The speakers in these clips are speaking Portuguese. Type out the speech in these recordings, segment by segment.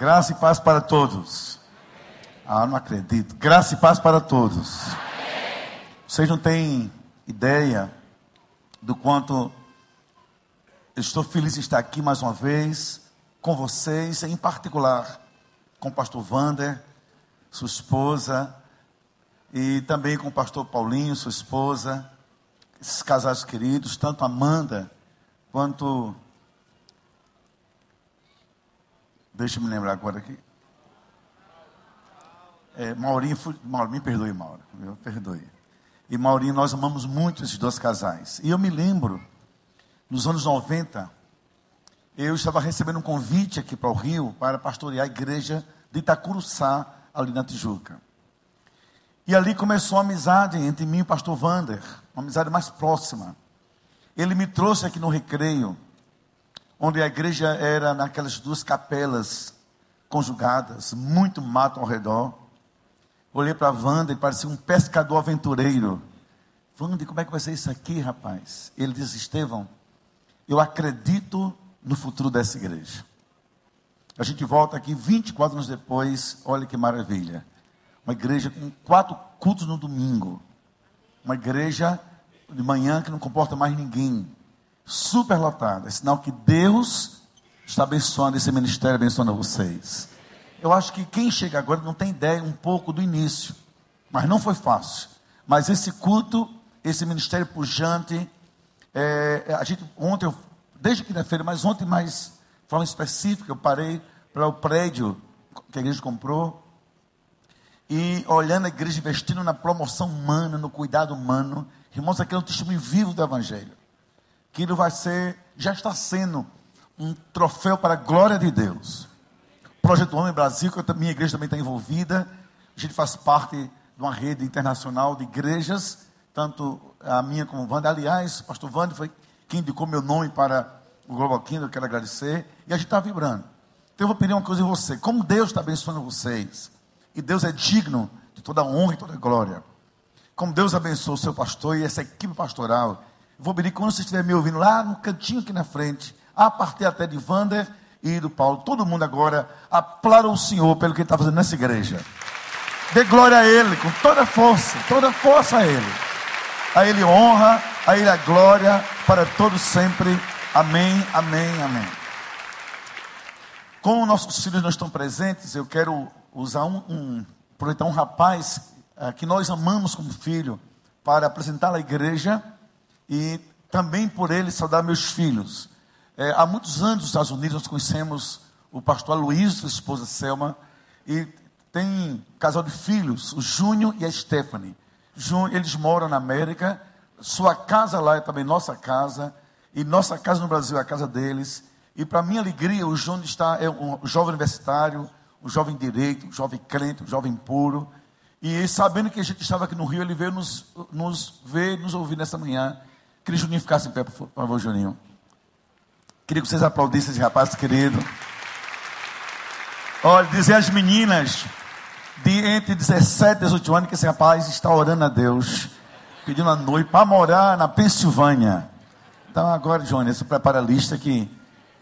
Graça e paz para todos. Ah, não acredito. Graça e paz para todos. Vocês não têm ideia do quanto eu estou feliz de estar aqui mais uma vez com vocês, em particular com o pastor Vander, sua esposa, e também com o pastor Paulinho, sua esposa, esses casais queridos, tanto Amanda quanto Deixa eu me lembrar agora aqui. É, Maurinho, Maurinho, me perdoe, Mauro, me perdoe. E Maurinho, nós amamos muito esses dois casais. E eu me lembro, nos anos 90, eu estava recebendo um convite aqui para o Rio para pastorear a igreja de Itacuruçá, ali na Tijuca. E ali começou a amizade entre mim e o pastor Vander, uma amizade mais próxima. Ele me trouxe aqui no recreio onde a igreja era naquelas duas capelas conjugadas, muito mato ao redor. Olhei para a Wanda e parecia um pescador aventureiro. Wanda, como é que vai ser isso aqui, rapaz? Ele disse, Estevão, eu acredito no futuro dessa igreja. A gente volta aqui 24 anos depois, olha que maravilha. Uma igreja com quatro cultos no domingo. Uma igreja de manhã que não comporta mais ninguém superlotada. É sinal que Deus está abençoando esse ministério, abençoando vocês. Eu acho que quem chega agora não tem ideia um pouco do início, mas não foi fácil. Mas esse culto, esse ministério pujante, é, a gente ontem, desde quinta-feira, mas ontem mais de forma específica, eu parei para o prédio que a igreja comprou e olhando a igreja investindo na promoção humana, no cuidado humano. Irmãos, aqui é um testemunho vivo do Evangelho aquilo vai ser, já está sendo um troféu para a glória de Deus. Projeto Homem Brasil, que a minha igreja também está envolvida, a gente faz parte de uma rede internacional de igrejas, tanto a minha como o Wander. Aliás, o pastor Wander foi quem indicou meu nome para o Global Kingdom, eu quero agradecer, e a gente está vibrando. Então eu vou pedir uma coisa em você, como Deus está abençoando vocês, e Deus é digno de toda honra e toda glória, como Deus abençoou o seu pastor e essa equipe pastoral, Vou pedir quando você estiver me ouvindo lá no cantinho aqui na frente, a partir até de Vander e do Paulo, todo mundo agora aplauda o Senhor pelo que ele está fazendo nessa igreja. Dê glória a Ele, com toda força, toda força a Ele. A Ele honra, a Ele a glória, para todos sempre. Amém, amém, amém. Como nossos filhos não estão presentes, eu quero usar um, um aproveitar um rapaz uh, que nós amamos como filho, para apresentar à igreja e também por ele saudar meus filhos. É, há muitos anos nos Estados Unidos nós conhecemos o pastor Luiz, sua esposa Selma, e tem um casal de filhos, o Júnior e a Stephanie. Júnior, eles moram na América, sua casa lá é também nossa casa, e nossa casa no Brasil é a casa deles. E para minha alegria, o Júnior está, é um jovem universitário, um jovem direito, um jovem crente, um jovem puro. E sabendo que a gente estava aqui no Rio, ele veio nos, nos ver, nos ouvir nessa manhã. Queria que Juninho ficasse em pé, por favor, Juninho. Queria que vocês aplaudissem esse rapaz querido. Olha, dizer às meninas de entre 17 e 18 anos que esse rapaz está orando a Deus, pedindo a noite para morar na Pensilvânia. Então agora, Johnny, se prepara a lista que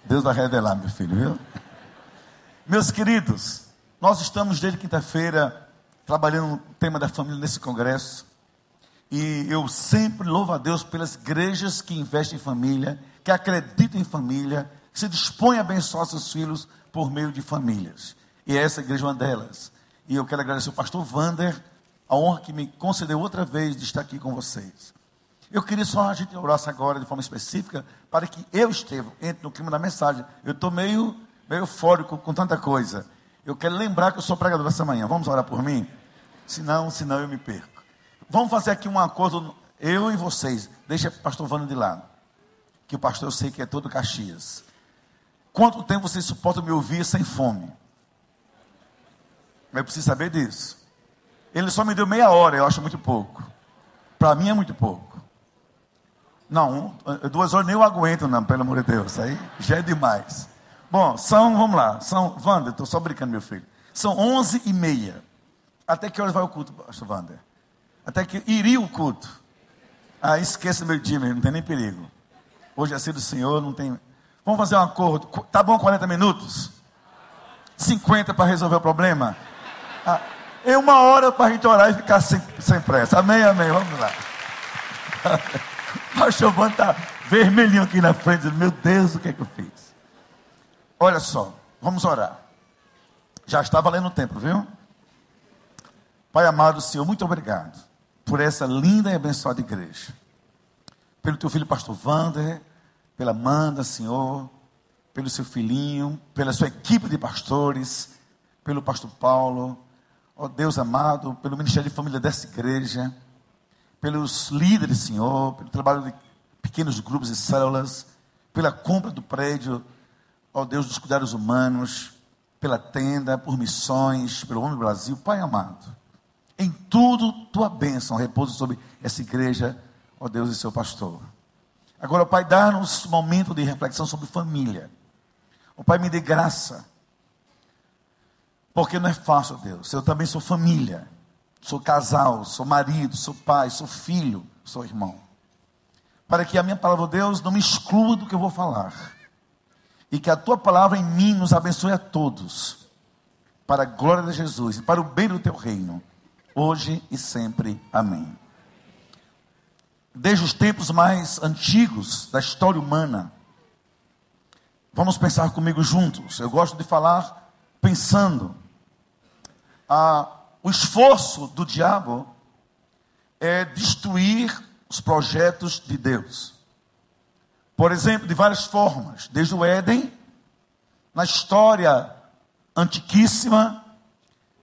Deus vai revelar, meu filho, viu? Meus queridos, nós estamos desde quinta-feira trabalhando no tema da família nesse congresso. E eu sempre louvo a Deus pelas igrejas que investem em família, que acreditam em família, que se dispõem a abençoar seus filhos por meio de famílias. E essa igreja é uma delas. E eu quero agradecer ao pastor Vander, a honra que me concedeu outra vez de estar aqui com vocês. Eu queria só a gente orasse agora de forma específica para que eu, Estevam, entre no clima da mensagem. Eu estou meio, meio eufórico com tanta coisa. Eu quero lembrar que eu sou pregador essa manhã. Vamos orar por mim? Senão, senão eu me perco. Vamos fazer aqui um acordo, eu e vocês. Deixa o pastor Vano de lado. Que o pastor eu sei que é todo Caxias. Quanto tempo vocês suportam me ouvir sem fome? Eu preciso saber disso. Ele só me deu meia hora, eu acho muito pouco. Para mim é muito pouco. Não, duas horas nem eu aguento, não, pelo amor de Deus. Aí já é demais. Bom, são, vamos lá, são, Wander, estou só brincando, meu filho. São onze e meia. Até que horas vai o culto, pastor Wander? Até que iria o culto. Ah, esqueça meu time, não tem nem perigo. Hoje é ser do Senhor, não tem. Vamos fazer um acordo. Tá bom 40 minutos? 50 para resolver o problema? Ah, é uma hora para a gente orar e ficar sem, sem pressa. Amém, amém. Vamos lá. O Giovanni está vermelhinho aqui na frente. Meu Deus, o que é que eu fiz? Olha só, vamos orar. Já está valendo o tempo, viu? Pai amado, Senhor, muito obrigado por essa linda e abençoada igreja. Pelo teu filho, pastor Wander, pela Amanda, Senhor, pelo seu filhinho, pela sua equipe de pastores, pelo pastor Paulo, ó oh, Deus amado, pelo ministério de família dessa igreja, pelos líderes, Senhor, pelo trabalho de pequenos grupos e células, pela compra do prédio, ó oh, Deus dos cuidados humanos, pela tenda, por missões, pelo Homem Brasil, Pai amado. Em tudo, tua bênção repousa sobre essa igreja, ó Deus e seu pastor. Agora, Pai, dá-nos um momento de reflexão sobre família. O Pai, me dê graça. Porque não é fácil, Deus. Eu também sou família. Sou casal, sou marido, sou pai, sou filho, sou irmão. Para que a minha palavra, Deus, não me exclua do que eu vou falar. E que a tua palavra em mim nos abençoe a todos. Para a glória de Jesus e para o bem do teu reino hoje e sempre. Amém. Desde os tempos mais antigos da história humana, vamos pensar comigo juntos. Eu gosto de falar pensando. Ah, o esforço do diabo é destruir os projetos de Deus. Por exemplo, de várias formas, desde o Éden, na história antiquíssima,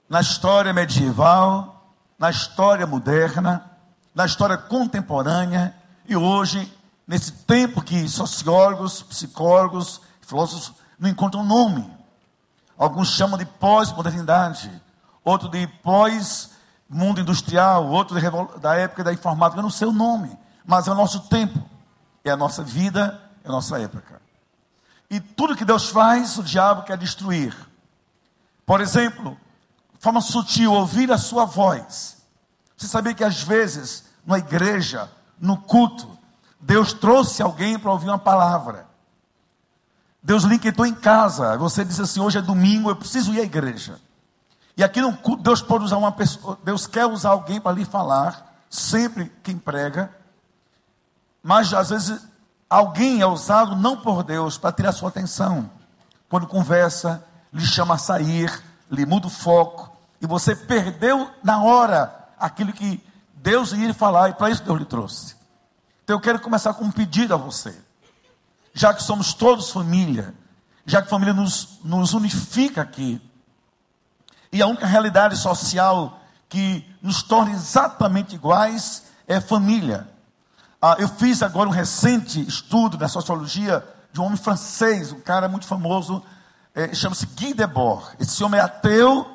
na história medieval, na história moderna, na história contemporânea e hoje, nesse tempo que sociólogos, psicólogos, filósofos não encontram nome. Alguns chamam de pós-modernidade, outro de pós-mundo industrial, outro de, da época da informática, eu não sei o nome, mas é o nosso tempo, é a nossa vida, é a nossa época. E tudo que Deus faz, o diabo quer destruir. Por exemplo, forma sutil, ouvir a sua voz. Você sabia que às vezes, na igreja, no culto, Deus trouxe alguém para ouvir uma palavra. Deus lhe inquietou em casa. Você disse assim: hoje é domingo, eu preciso ir à igreja. E aqui no culto, Deus pode usar uma pessoa, Deus quer usar alguém para lhe falar, sempre quem prega. Mas às vezes alguém é usado não por Deus para tirar sua atenção. Quando conversa, lhe chama a sair, lhe muda o foco, e você perdeu na hora aquilo que Deus ia falar, e para isso Deus lhe trouxe. Então eu quero começar com um pedido a você. Já que somos todos família, já que família nos, nos unifica aqui, e a única realidade social que nos torna exatamente iguais é família. Ah, eu fiz agora um recente estudo da sociologia de um homem francês, um cara muito famoso, é, chama-se Guy Debord. Esse homem é ateu,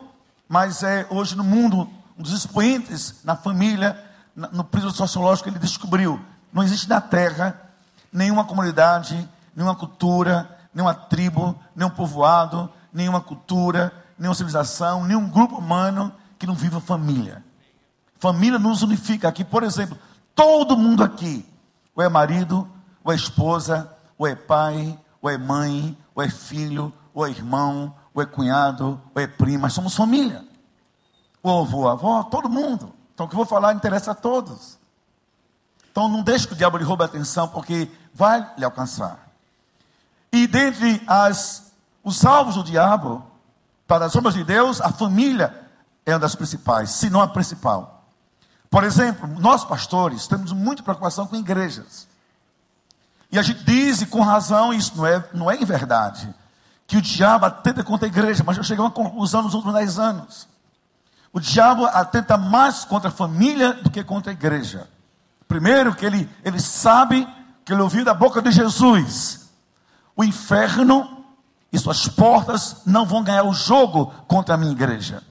mas é hoje no mundo um dos expoentes na família, no prisma sociológico, ele descobriu: não existe na Terra nenhuma comunidade, nenhuma cultura, nenhuma tribo, nenhum povoado, nenhuma cultura, nenhuma civilização, nenhum grupo humano que não viva família. Família nos unifica aqui, por exemplo, todo mundo aqui, ou é marido, ou é esposa, ou é pai, ou é mãe, ou é filho, ou é irmão, ou é cunhado, ou é prima, somos família. O avô, a avó, todo mundo. Então o que eu vou falar interessa a todos. Então não deixe que o diabo lhe roube a atenção, porque vai lhe alcançar. E dentre as, os alvos do diabo, para as sombras de Deus, a família é uma das principais, se não a principal. Por exemplo, nós pastores temos muita preocupação com igrejas. E a gente diz, e com razão, isso não é, não é em verdade, que o diabo atenta contra a igreja, mas eu cheguei a uma conclusão nos últimos dez anos. O diabo atenta mais contra a família do que contra a igreja. Primeiro, que ele, ele sabe que ele ouviu da boca de Jesus: o inferno e suas portas não vão ganhar o jogo contra a minha igreja.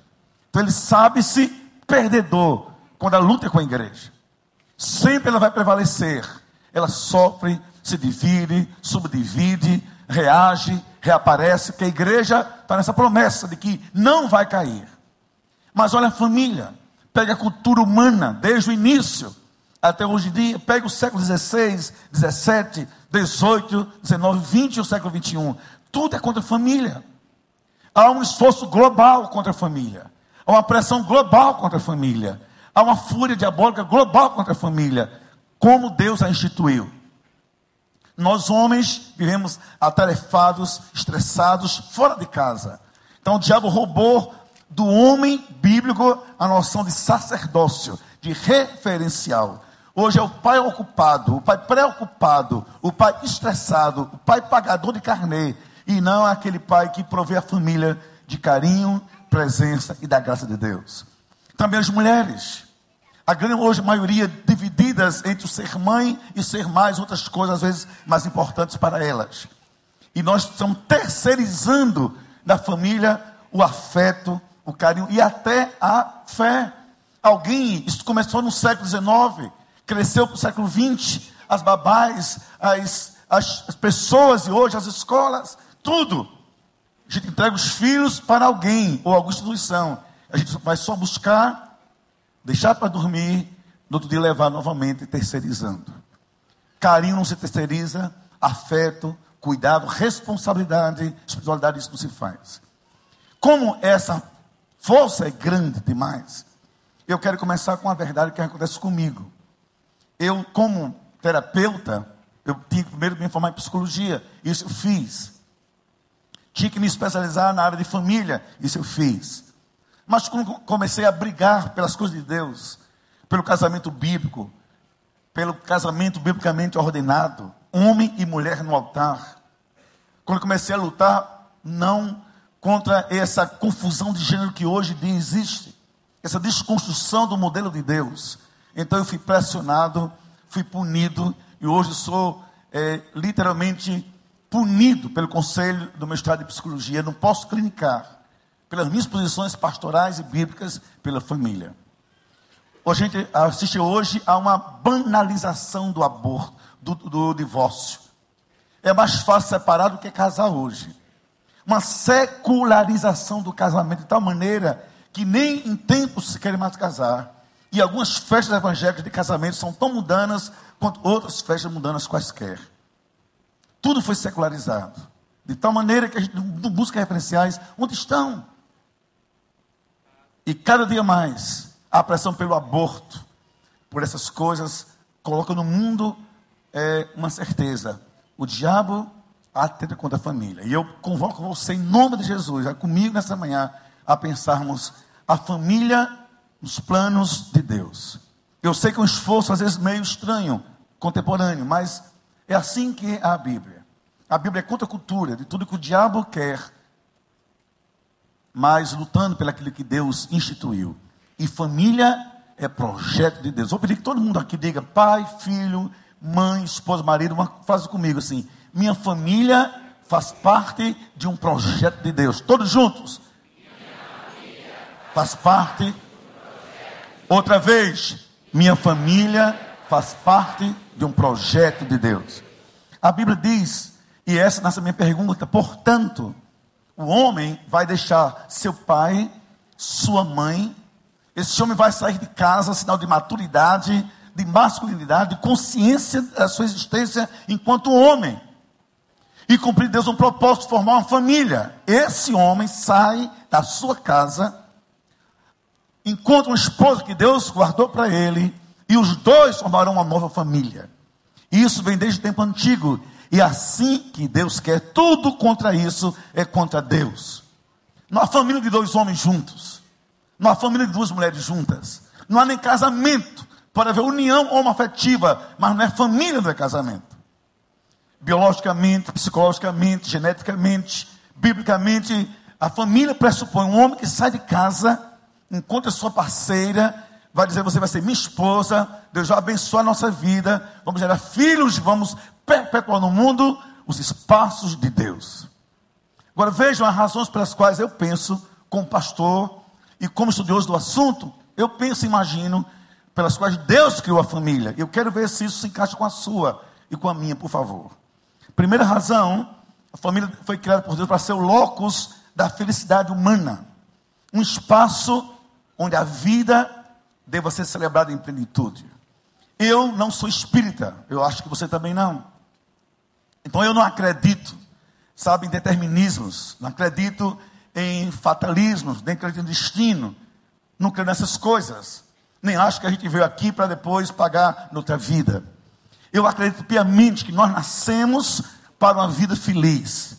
Então ele sabe-se perdedor quando a luta é com a igreja. Sempre ela vai prevalecer. Ela sofre, se divide, subdivide, reage, reaparece, porque a igreja está nessa promessa de que não vai cair. Mas olha a família, pega a cultura humana desde o início até hoje em dia, pega o século XVI, XVII, XVIII, XIX, XX e o século XXI. Tudo é contra a família. Há um esforço global contra a família. Há uma pressão global contra a família. Há uma fúria diabólica global contra a família. Como Deus a instituiu. Nós, homens, vivemos atarefados, estressados, fora de casa. Então, o diabo roubou do homem bíblico a noção de sacerdócio, de referencial. Hoje é o pai ocupado, o pai preocupado, o pai estressado, o pai pagador de carnê, e não aquele pai que provê a família de carinho, presença e da graça de Deus. Também as mulheres, a grande hoje maioria divididas entre o ser mãe e ser mais outras coisas, às vezes mais importantes para elas. E nós estamos terceirizando da família o afeto, o carinho e até a fé. Alguém, isso começou no século XIX, cresceu para o século XX, as babás, as, as, as pessoas e hoje as escolas, tudo. A gente entrega os filhos para alguém ou alguma instituição. A gente vai só buscar, deixar para dormir, no outro dia levar novamente, terceirizando. Carinho não se terceiriza, afeto, cuidado, responsabilidade, espiritualidade, isso não se faz. Como essa força é grande demais, eu quero começar com a verdade que acontece comigo. Eu, como terapeuta, eu tinha que primeiro me formar em psicologia, isso eu fiz. Tinha que me especializar na área de família, isso eu fiz. Mas quando comecei a brigar pelas coisas de Deus, pelo casamento bíblico, pelo casamento biblicamente ordenado, homem e mulher no altar, quando comecei a lutar, não contra essa confusão de gênero que hoje existe, essa desconstrução do modelo de Deus. Então eu fui pressionado, fui punido e hoje sou é, literalmente punido pelo conselho do mestrado de psicologia. Não posso clinicar pelas minhas posições pastorais e bíblicas pela família. A gente assiste hoje a uma banalização do aborto, do, do divórcio. É mais fácil separar do que casar hoje uma secularização do casamento de tal maneira que nem em tempos se querem mais casar. E algumas festas evangélicas de casamento são tão mundanas quanto outras festas mundanas quaisquer. Tudo foi secularizado. De tal maneira que a gente não busca referenciais onde estão. E cada dia mais, a pressão pelo aborto, por essas coisas, coloca no mundo é, uma certeza. O diabo atenta contra a família. E eu convoco você, em nome de Jesus, a comigo nessa manhã, a pensarmos a família nos planos de Deus. Eu sei que é um esforço, às vezes, meio estranho, contemporâneo, mas é assim que é a Bíblia. A Bíblia é contra a cultura, de tudo que o diabo quer, mas lutando pelo aquilo que Deus instituiu. E família é projeto de Deus. Vou pedir que todo mundo aqui diga pai, filho, mãe, esposa, marido, uma frase comigo assim: minha família faz parte de um projeto de Deus. Todos juntos. Faz parte. Outra vez, minha família faz parte de um projeto de Deus. A Bíblia diz, e essa é a minha pergunta, portanto, o homem vai deixar seu pai, sua mãe, esse homem vai sair de casa, sinal de maturidade, de masculinidade, de consciência da sua existência enquanto homem e cumprir Deus um propósito formar uma família. Esse homem sai da sua casa, encontra uma esposa que Deus guardou para ele, e os dois formarão uma nova família. Isso vem desde o tempo antigo, e assim que Deus quer, tudo contra isso é contra Deus. Não há família de dois homens juntos, não há família de duas mulheres juntas, não há nem casamento. Pode haver união homoafetiva, mas não é família, não é casamento biologicamente, psicologicamente, geneticamente, biblicamente, a família pressupõe um homem que sai de casa, encontra sua parceira, vai dizer: Você vai ser minha esposa, Deus vai abençoar a nossa vida, vamos gerar filhos, vamos perpetuar no mundo os espaços de Deus. Agora vejam as razões pelas quais eu penso, como pastor e como estudioso do assunto, eu penso e imagino pelas quais Deus criou a família. Eu quero ver se isso se encaixa com a sua e com a minha, por favor. Primeira razão, a família foi criada por Deus para ser o locus da felicidade humana. Um espaço onde a vida deva ser celebrada em plenitude. Eu não sou espírita, eu acho que você também não. Então eu não acredito, sabe, em determinismos, não acredito em fatalismos, nem acredito em destino. Não creio nessas coisas. Nem acho que a gente veio aqui para depois pagar noutra vida. Eu acredito piamente que nós nascemos para uma vida feliz.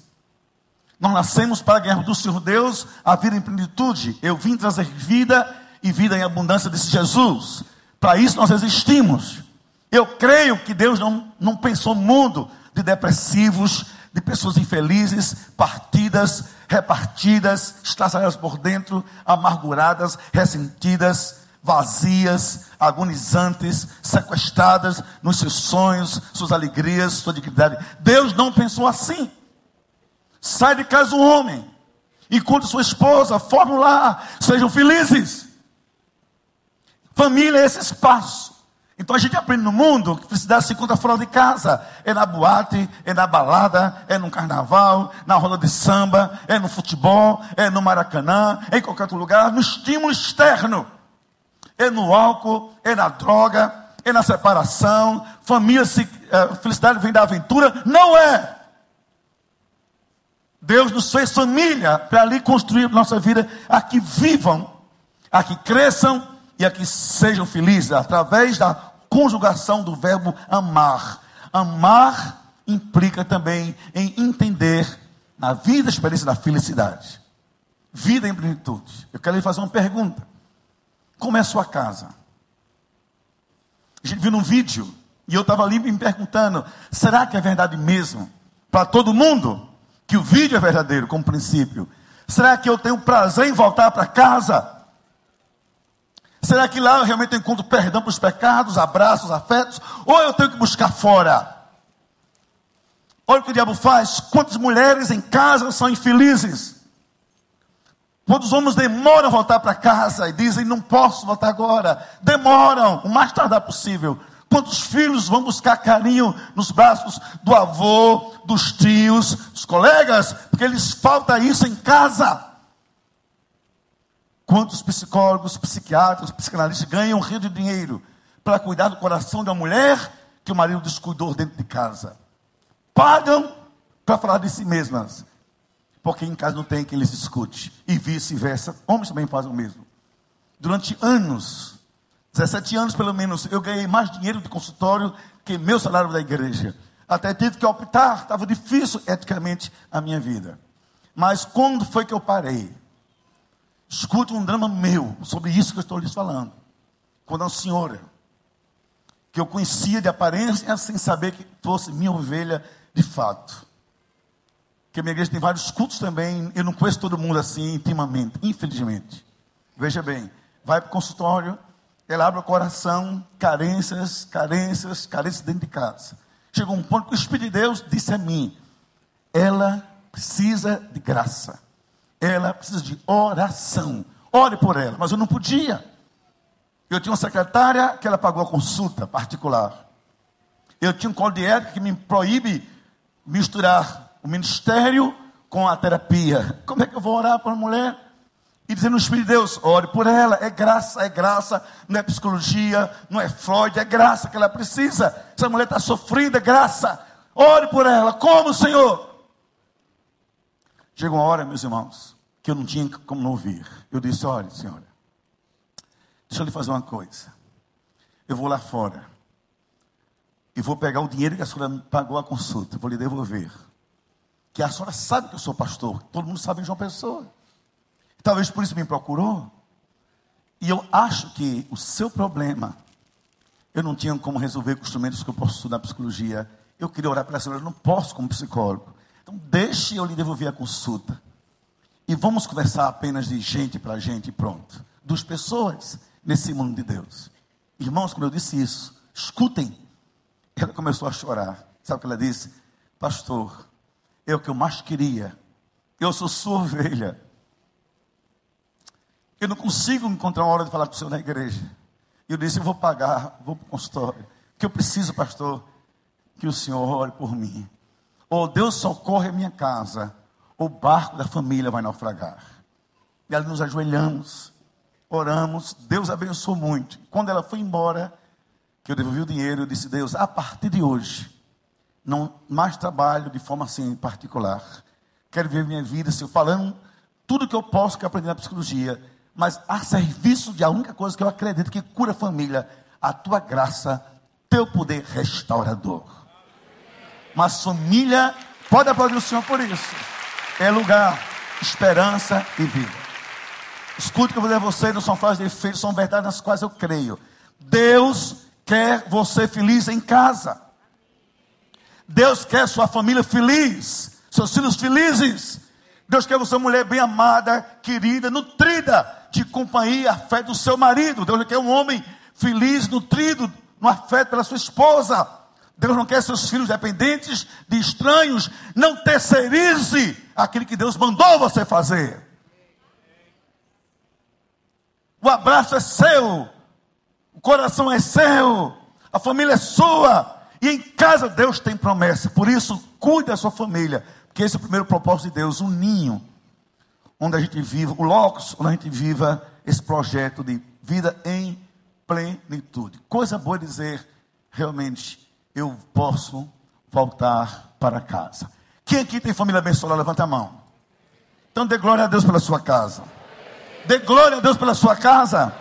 Nós nascemos para ganhar do Senhor Deus a vida em plenitude. Eu vim trazer vida e vida em abundância, disse Jesus. Para isso nós existimos. Eu creio que Deus não, não pensou no mundo de depressivos, de pessoas infelizes, partidas, repartidas, estraçalhadas por dentro, amarguradas, ressentidas, vazias, agonizantes, sequestradas nos seus sonhos, suas alegrias, sua dignidade. Deus não pensou assim. Sai de casa um homem, encontre sua esposa, forme lá, sejam felizes. Família é esse espaço. Então a gente aprende no mundo que felicidade se encontra fora de casa. É na boate, é na balada, é no carnaval, na roda de samba, é no futebol, é no maracanã, é em qualquer outro lugar, no estímulo externo. É no álcool, é na droga, é na separação. Família, se, é, felicidade vem da aventura. Não é. Deus nos fez família para ali construir nossa vida, a que vivam, a que cresçam e a que sejam felizes, através da conjugação do verbo amar. Amar implica também em entender na vida a experiência da felicidade. Vida em plenitude. Eu quero lhe fazer uma pergunta. Como é a sua casa? A gente viu num vídeo e eu estava ali me perguntando: será que é verdade mesmo para todo mundo que o vídeo é verdadeiro como princípio? Será que eu tenho prazer em voltar para casa? Será que lá eu realmente encontro perdão para os pecados, abraços, afetos? Ou eu tenho que buscar fora? Olha o que o diabo faz. Quantas mulheres em casa são infelizes? Quantos homens demoram a voltar para casa e dizem, não posso voltar agora. Demoram, o mais tardar possível. Quantos filhos vão buscar carinho nos braços do avô, dos tios, dos colegas, porque lhes falta isso em casa. Quantos psicólogos, psiquiatras, psicanalistas ganham rio de dinheiro para cuidar do coração de uma mulher que o marido descuidou dentro de casa? Pagam para falar de si mesmas, porque em casa não tem quem lhes escute, e vice-versa. Homens também fazem o mesmo. Durante anos, 17 anos pelo menos, eu ganhei mais dinheiro de consultório que meu salário da igreja. Até tive que optar, estava difícil eticamente a minha vida. Mas quando foi que eu parei? Escute um drama meu sobre isso que eu estou lhes falando. Quando a senhora, que eu conhecia de aparência, sem saber que fosse minha ovelha de fato. Que a minha igreja tem vários cultos também, eu não conheço todo mundo assim intimamente, infelizmente. Veja bem, vai para o consultório, ela abre o coração, carências, carências, carências dentro de casa. Chegou um ponto que o Espírito de Deus disse a mim: ela precisa de graça ela precisa de oração. Ore por ela. Mas eu não podia. Eu tinha uma secretária que ela pagou a consulta particular. Eu tinha um código de ética que me proíbe misturar o ministério com a terapia. Como é que eu vou orar para uma mulher? E dizendo no Espírito de Deus, ore por ela, é graça, é graça, não é psicologia, não é Freud, é graça que ela precisa. Se a mulher está sofrendo, é graça. Ore por ela. Como, Senhor? Chegou uma hora, meus irmãos, que eu não tinha como não ouvir. Eu disse: Olha, senhora, deixa eu lhe fazer uma coisa. Eu vou lá fora e vou pegar o dinheiro que a senhora pagou a consulta, vou lhe devolver. Que a senhora sabe que eu sou pastor, todo mundo sabe em João Pessoa. Talvez por isso me procurou. E eu acho que o seu problema, eu não tinha como resolver com instrumentos que eu posso estudar psicologia. Eu queria orar para a senhora, eu não posso como psicólogo. Então, deixe eu lhe devolver a consulta. E vamos conversar apenas de gente para gente pronto. Dos pessoas nesse mundo de Deus. Irmãos, quando eu disse isso, escutem. Ela começou a chorar. Sabe o que ela disse? Pastor, é o que eu mais queria. Eu sou sua ovelha. Eu não consigo encontrar uma hora de falar com o senhor na igreja. Eu disse, eu vou pagar, vou para o consultório. Que eu preciso, pastor, que o senhor ore por mim ou Deus socorre a minha casa, o barco da família vai naufragar. E ali nos ajoelhamos, oramos, Deus abençoou muito. Quando ela foi embora, que eu devolvi o dinheiro, eu disse, Deus, a partir de hoje, não mais trabalho de forma assim particular. Quero ver minha vida, eu falando tudo que eu posso que aprender na psicologia, mas a serviço de a única coisa que eu acredito que cura a família, a tua graça, teu poder restaurador. Mas família, pode aplaudir o Senhor por isso. É lugar, esperança e vida. Escute o que eu vou dizer a você, não são frases de efeito, são verdades nas quais eu creio. Deus quer você feliz em casa. Deus quer sua família feliz, seus filhos felizes. Deus quer você mulher bem amada, querida, nutrida de companhia, afeto do seu marido. Deus quer um homem feliz, nutrido no afeto pela sua esposa. Deus não quer seus filhos dependentes de estranhos. Não terceirize aquilo que Deus mandou você fazer. O abraço é seu, o coração é seu, a família é sua. E em casa Deus tem promessa. Por isso, cuide da sua família. Porque esse é o primeiro propósito de Deus, um ninho. Onde a gente viva, o locus, onde a gente viva esse projeto de vida em plenitude. Coisa boa dizer, realmente, eu posso voltar para casa. Quem aqui tem família abençoada? Levanta a mão. Então dê glória a Deus pela sua casa. Dê glória a Deus pela sua casa.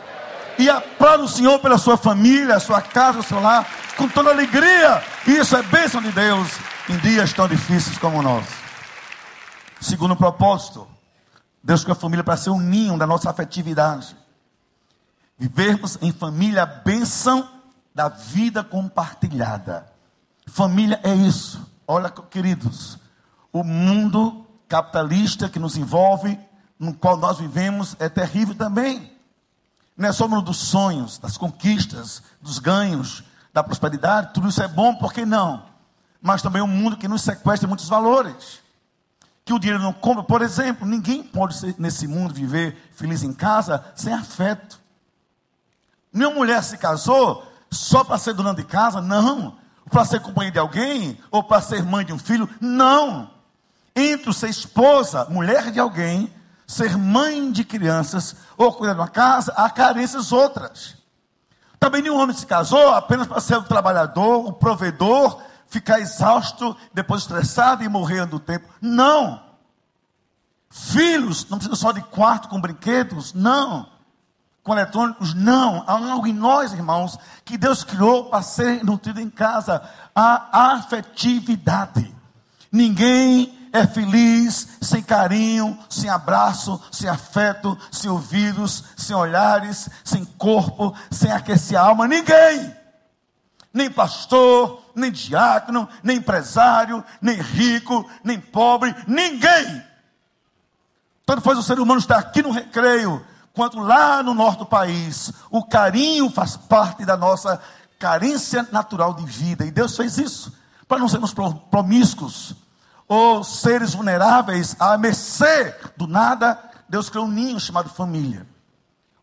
E aplauda o Senhor pela sua família, sua casa, o seu lar com toda alegria. Isso é bênção de Deus em dias tão difíceis como o nosso. Segundo propósito, Deus quer a família para ser um ninho da nossa afetividade. Vivermos em família a bênção da vida compartilhada. Família é isso. Olha, queridos, o mundo capitalista que nos envolve, no qual nós vivemos, é terrível também. Não é só o mundo dos sonhos, das conquistas, dos ganhos, da prosperidade, tudo isso é bom, por que não? Mas também um mundo que nos sequestra muitos valores. Que o dinheiro não compra, por exemplo, ninguém pode ser, nesse mundo viver feliz em casa sem afeto. Nenhuma mulher se casou só para ser dona de casa, não. Para ser companheira de alguém, ou para ser mãe de um filho, não. Entre ser esposa, mulher de alguém, ser mãe de crianças, ou cuidar de uma casa, há carências outras. Também nenhum homem se casou apenas para ser o trabalhador, o provedor, ficar exausto, depois estressado e morrer do tempo. Não. Filhos, não precisa só de quarto com brinquedos, não. Com eletrônicos, não. Há algo em nós, irmãos, que Deus criou para ser nutrido em casa. A afetividade. Ninguém é feliz sem carinho, sem abraço, sem afeto, sem ouvidos, sem olhares, sem corpo, sem aquecer a alma. Ninguém. Nem pastor, nem diácono, nem empresário, nem rico, nem pobre, ninguém. Tanto faz o ser humano estar aqui no recreio, quanto lá no norte do país. O carinho faz parte da nossa carência natural de vida. E Deus fez isso para não sermos promíscuos ou seres vulneráveis à mercê do nada, Deus criou um ninho chamado família,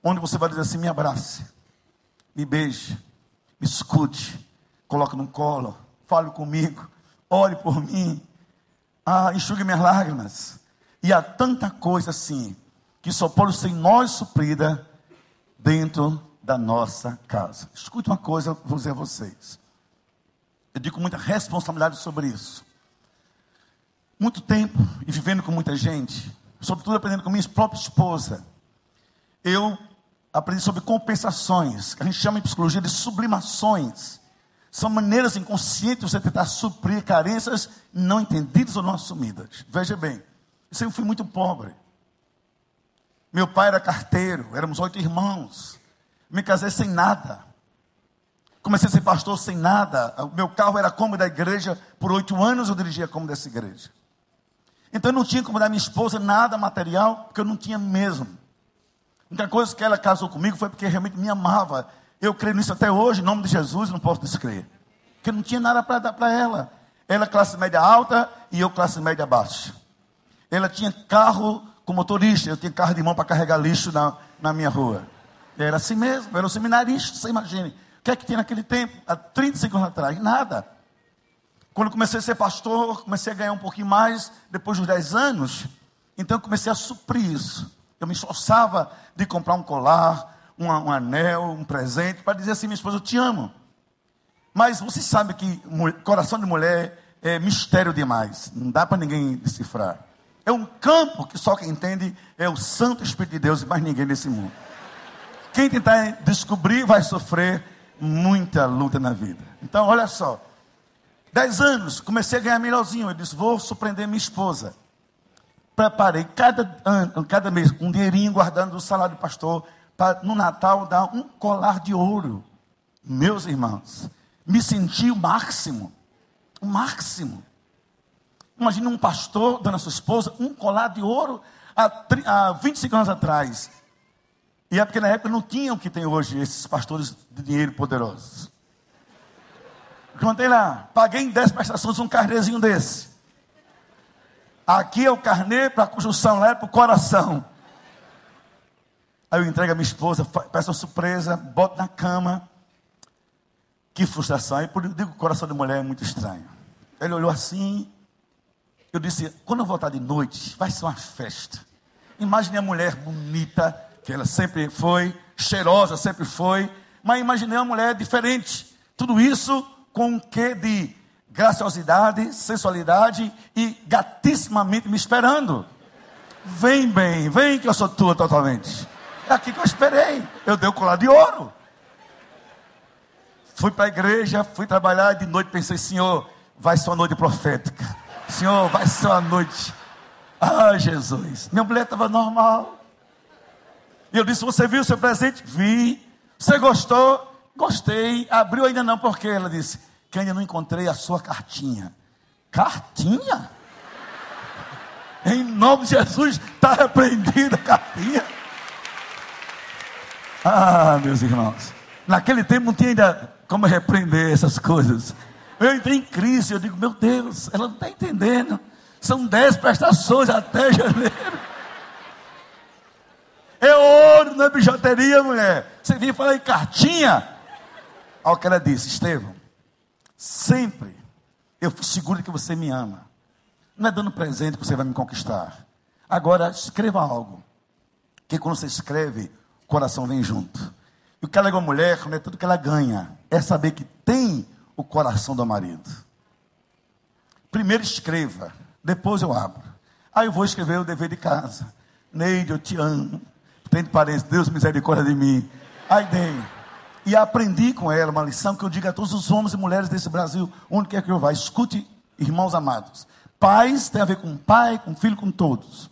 onde você vai dizer assim: me abrace, me beije, me escute, coloque no colo, fale comigo, ore por mim, ah, enxugue minhas lágrimas. E há tanta coisa assim, que só pode ser em nós suprida dentro da nossa casa. Escute uma coisa, vou dizer a vocês. Eu digo com muita responsabilidade sobre isso muito tempo e vivendo com muita gente, sobretudo aprendendo com minha própria esposa, eu aprendi sobre compensações, que a gente chama em psicologia de sublimações. São maneiras inconscientes de você tentar suprir carências não entendidas ou não assumidas. Veja bem, eu sempre fui muito pobre. Meu pai era carteiro, éramos oito irmãos. Me casei sem nada. Comecei a ser pastor sem nada. O meu carro era como da igreja. Por oito anos eu dirigia como dessa igreja. Então eu não tinha como dar minha esposa nada material, porque eu não tinha mesmo. A única coisa que ela casou comigo foi porque realmente me amava. Eu creio nisso até hoje, em nome de Jesus, não posso descrever. Porque não tinha nada para dar para ela. Ela classe média alta e eu classe média baixa. Ela tinha carro com motorista, eu tinha carro de mão para carregar lixo na, na minha rua. Era assim mesmo, era um seminarista, você imagine. O que é que tinha naquele tempo? Há 35 anos atrás? Nada. Quando comecei a ser pastor, comecei a ganhar um pouquinho mais, depois dos 10 anos, então comecei a suprir isso. Eu me esforçava de comprar um colar, um, um anel, um presente, para dizer assim, minha esposa, eu te amo. Mas você sabe que coração de mulher é mistério demais, não dá para ninguém decifrar. É um campo que só quem entende é o Santo Espírito de Deus e mais ninguém nesse mundo. Quem tentar descobrir vai sofrer muita luta na vida. Então, olha só. Dez anos, comecei a ganhar melhorzinho. Eu disse, vou surpreender minha esposa. Preparei cada ano, cada mês, um dinheirinho guardando do salário do pastor, para no Natal dar um colar de ouro. Meus irmãos, me senti o máximo. O máximo. Imagina um pastor dando a sua esposa um colar de ouro há, há 25 anos atrás. E é porque na época não tinha o que tem hoje, esses pastores de dinheiro poderosos. Contei lá, paguei em 10 prestações um carnezinho desse. Aqui é o carnê para a construção, lá é para o coração. Aí eu entrego a minha esposa, peço uma surpresa, boto na cama. Que frustração. Aí eu digo que o coração de mulher é muito estranho. Ele olhou assim. Eu disse: quando eu voltar de noite, vai ser uma festa. Imagine a mulher bonita, que ela sempre foi, cheirosa, sempre foi. Mas imaginei uma mulher diferente. Tudo isso com um quê de graciosidade, sensualidade e gatissimamente me esperando. Vem bem, vem que eu sou tua totalmente. É aqui que eu esperei. Eu dei o colar de ouro. Fui para a igreja, fui trabalhar de noite pensei, Senhor, vai ser uma noite profética. Senhor, vai ser uma noite. Ah, Jesus. Minha mulher estava normal. E eu disse: Você viu o seu presente? Vi. Você gostou? Gostei. Abriu ainda não, porque ela disse: Que ainda não encontrei a sua cartinha. Cartinha? Em nome de Jesus, está repreendida a cartinha. Ah, meus irmãos. Naquele tempo não tinha ainda como repreender essas coisas. Eu entrei em crise, eu digo, meu Deus, ela não está entendendo. São dez prestações até janeiro. É ouro, é bijuteria, mulher. Você vinha falar em cartinha. Ao que ela disse, Estevão, sempre eu seguro que você me ama. Não é dando presente que você vai me conquistar. Agora, escreva algo. Que quando você escreve, o coração vem junto. E o que ela é uma mulher, não é tudo que ela ganha. É saber que tem o coração do marido. Primeiro escreva, depois eu abro. Aí eu vou escrever o dever de casa. Neide, eu te amo. Tem parentes, Deus misericórdia de mim. Aí dei. E aprendi com ela uma lição que eu digo a todos os homens e mulheres desse Brasil, onde quer que eu vá. Escute, irmãos amados. Pais tem a ver com pai, com filho, com todos.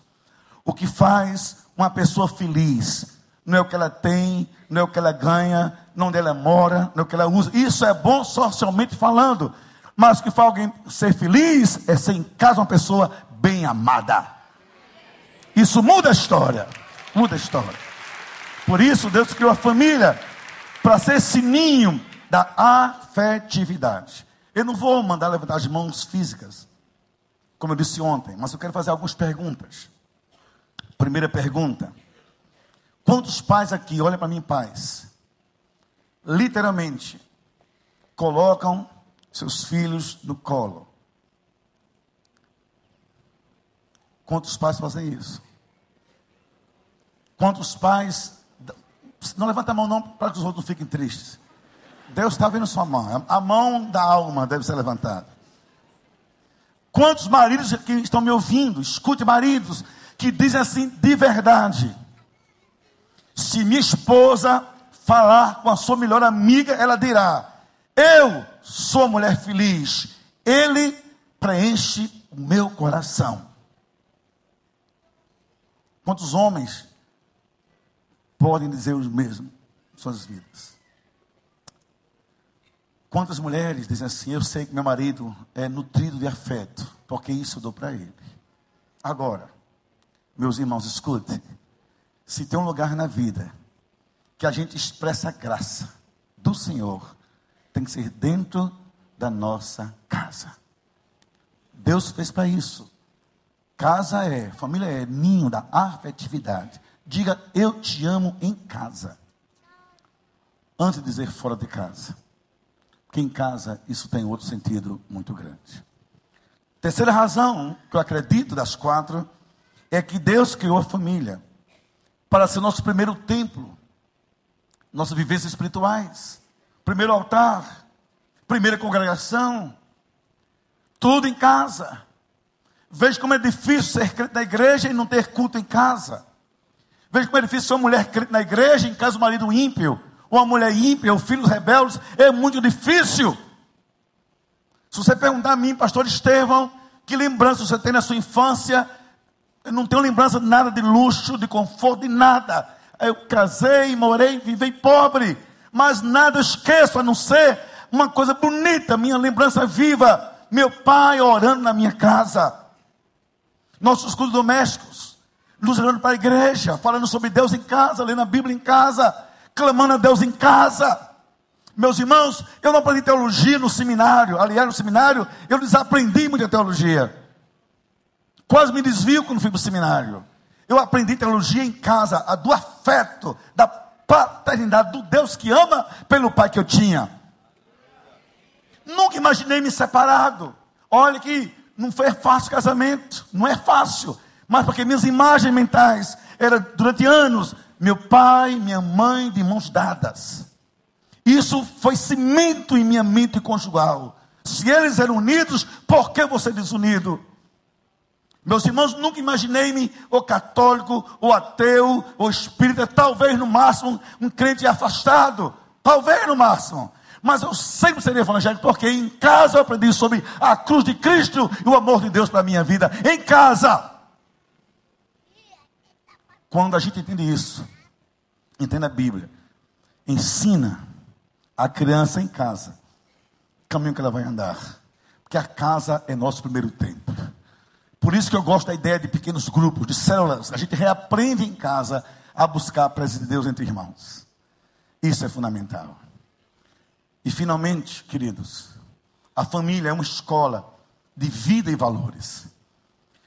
O que faz uma pessoa feliz não é o que ela tem, não é o que ela ganha, não onde ela mora, não é o que ela usa. Isso é bom socialmente falando. Mas o que faz alguém ser feliz é ser em casa uma pessoa bem amada. Isso muda a história. Muda a história. Por isso, Deus criou a família para ser esse ninho da afetividade. Eu não vou mandar levantar as mãos físicas, como eu disse ontem, mas eu quero fazer algumas perguntas. Primeira pergunta: Quantos pais aqui, olha para mim, pais, literalmente colocam seus filhos no colo? Quantos pais fazem isso? Quantos pais. Não levanta a mão, não, para que os outros não fiquem tristes. Deus está vendo sua mão. A mão da alma deve ser levantada. Quantos maridos que estão me ouvindo? Escute, maridos, que dizem assim de verdade. Se minha esposa falar com a sua melhor amiga, ela dirá: Eu sou mulher feliz. Ele preenche o meu coração. Quantos homens podem dizer o mesmo em suas vidas? Quantas mulheres dizem assim: Eu sei que meu marido é nutrido de afeto, porque isso eu dou para ele. Agora, meus irmãos, escute se tem um lugar na vida que a gente expressa a graça do Senhor, tem que ser dentro da nossa casa. Deus fez para isso. Casa é, família é ninho da afetividade. Diga eu te amo em casa. Antes de dizer fora de casa. Porque em casa isso tem outro sentido muito grande. Terceira razão que eu acredito das quatro é que Deus criou a família para ser nosso primeiro templo, nossas vivências espirituais, primeiro altar, primeira congregação, tudo em casa. Veja como é difícil ser crente na igreja e não ter culto em casa. Veja como é difícil ser uma mulher crente na igreja, em casa o marido ímpio, ou uma mulher ímpia, ou filhos rebeldes, é muito difícil. Se você perguntar a mim, pastor Estevão, que lembrança você tem na sua infância? Eu não tenho lembrança de nada de luxo, de conforto, de nada. Eu casei, morei, vivei pobre, mas nada esqueço a não ser uma coisa bonita, minha lembrança viva, meu pai orando na minha casa, nossos cultos domésticos, nos levando para a igreja, falando sobre Deus em casa, lendo a Bíblia em casa, clamando a Deus em casa. Meus irmãos, eu não aprendi teologia no seminário, aliás, no seminário eu desaprendi muita teologia. Quase me desvio quando fui para o seminário. Eu aprendi teologia em casa, a do afeto, da paternidade, do Deus que ama pelo pai que eu tinha. Nunca imaginei me separado. Olha que não foi fácil casamento, não é fácil, mas porque minhas imagens mentais eram durante anos meu pai, minha mãe de mãos dadas. Isso foi cimento em minha mente conjugal. Se eles eram unidos, por que você é desunido? Meus irmãos, nunca imaginei-me o católico, o ateu, o espírita, talvez no máximo um crente afastado, talvez no máximo. Mas eu sempre serei evangélico, porque em casa eu aprendi sobre a cruz de Cristo e o amor de Deus para a minha vida. Em casa. Quando a gente entende isso, entende a Bíblia, ensina a criança em casa o caminho que ela vai andar. Porque a casa é nosso primeiro tempo. Por isso que eu gosto da ideia de pequenos grupos, de células. A gente reaprende em casa a buscar a presença de Deus entre irmãos. Isso é fundamental. E finalmente, queridos, a família é uma escola de vida e valores.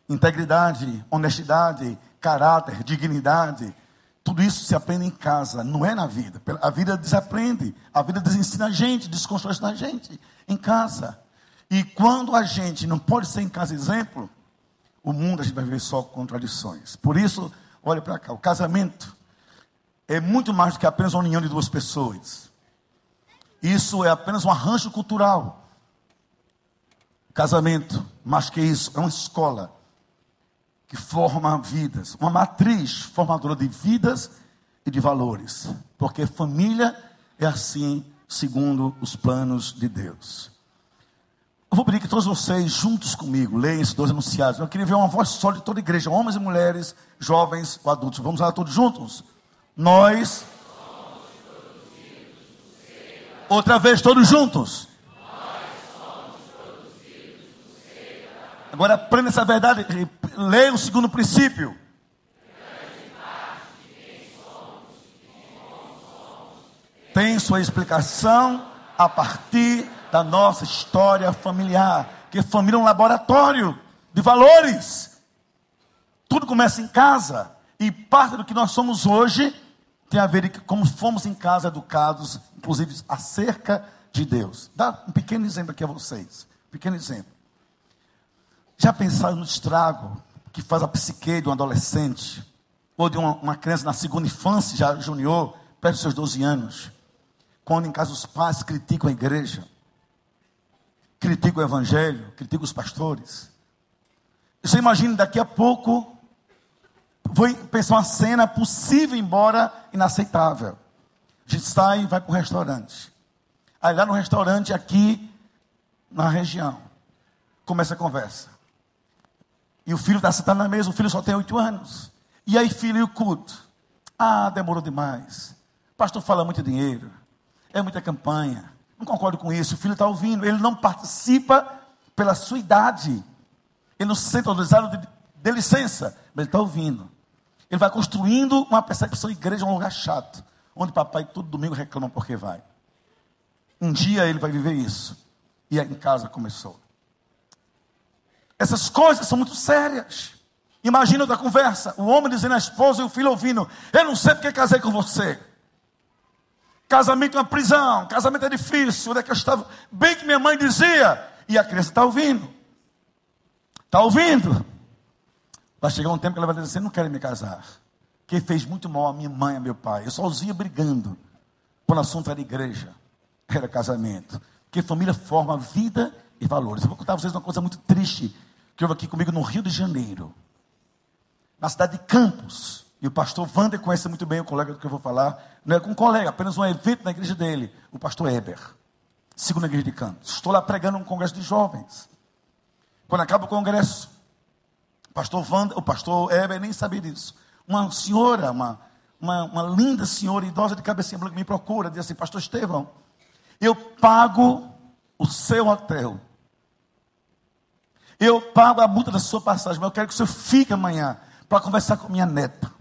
Integridade, honestidade, caráter, dignidade, tudo isso se aprende em casa, não é na vida. A vida desaprende, a vida desensina a gente, desconstrói a gente em casa. E quando a gente não pode ser em casa exemplo, o mundo a gente vai ver só contradições. Por isso, olha para cá, o casamento é muito mais do que apenas uma união de duas pessoas. Isso é apenas um arranjo cultural. Casamento, mais que isso, é uma escola que forma vidas, uma matriz formadora de vidas e de valores. Porque família é assim, segundo os planos de Deus. Eu vou pedir que todos vocês, juntos comigo, leiam esses dois anunciados. Eu queria ver uma voz só de toda a igreja, homens e mulheres, jovens ou adultos. Vamos lá todos juntos? Nós. Outra vez, todos juntos. Agora aprenda essa verdade. Leia o segundo princípio. Tem sua explicação a partir da nossa história familiar. Que família é um laboratório de valores. Tudo começa em casa. E parte do que nós somos hoje tem a ver com como fomos em casa educados, inclusive acerca de Deus. Dá um pequeno exemplo aqui a vocês. Um pequeno exemplo. Já pensaram no estrago que faz a psique de um adolescente, ou de uma, uma criança na segunda infância, já junior, perto dos seus 12 anos, quando em casa os pais criticam a igreja, critica o evangelho, critica os pastores. Você imagina daqui a pouco, vou pensar uma cena possível, embora inaceitável. A gente sai e vai para o restaurante. Aí lá no restaurante, aqui na região, começa a conversa. E o filho está sentado na mesa, o filho só tem oito anos. E aí, filho, e o culto? Ah, demorou demais. O pastor fala muito dinheiro. É muita campanha. Não concordo com isso. O filho está ouvindo. Ele não participa pela sua idade. Ele não se sente autorizado de, de licença, mas ele está ouvindo. Ele vai construindo uma percepção igreja um lugar chato, onde papai todo domingo reclama porque vai. Um dia ele vai viver isso. E aí em casa começou. Essas coisas são muito sérias. Imagina outra conversa: o homem dizendo à esposa e o filho ouvindo: Eu não sei porque casei com você. Casamento é uma prisão, casamento é difícil. Onde é que eu estava? Bem que minha mãe dizia. E a criança está ouvindo. Está ouvindo. Vai chegar um tempo que ela vai dizer assim: não quero me casar. Quem fez muito mal a minha mãe e a meu pai. Eu via brigando. Quando o assunto era igreja, era casamento. Porque família forma vida e valores. Eu vou contar a vocês uma coisa muito triste que houve aqui comigo no Rio de Janeiro, na cidade de Campos. E o pastor Wander conhece muito bem o colega do que eu vou falar. Não é com um colega, apenas um evento na igreja dele, o pastor Eber, segunda igreja de Campos. Estou lá pregando um congresso de jovens. Quando acaba o congresso, o pastor Wander, o pastor Eber nem sabia disso. Uma senhora, uma, uma, uma linda senhora idosa de cabecinha branca me procura, diz assim, pastor Estevão, eu pago o seu hotel. Eu pago a multa da sua passagem, mas eu quero que o senhor fique amanhã para conversar com minha neta.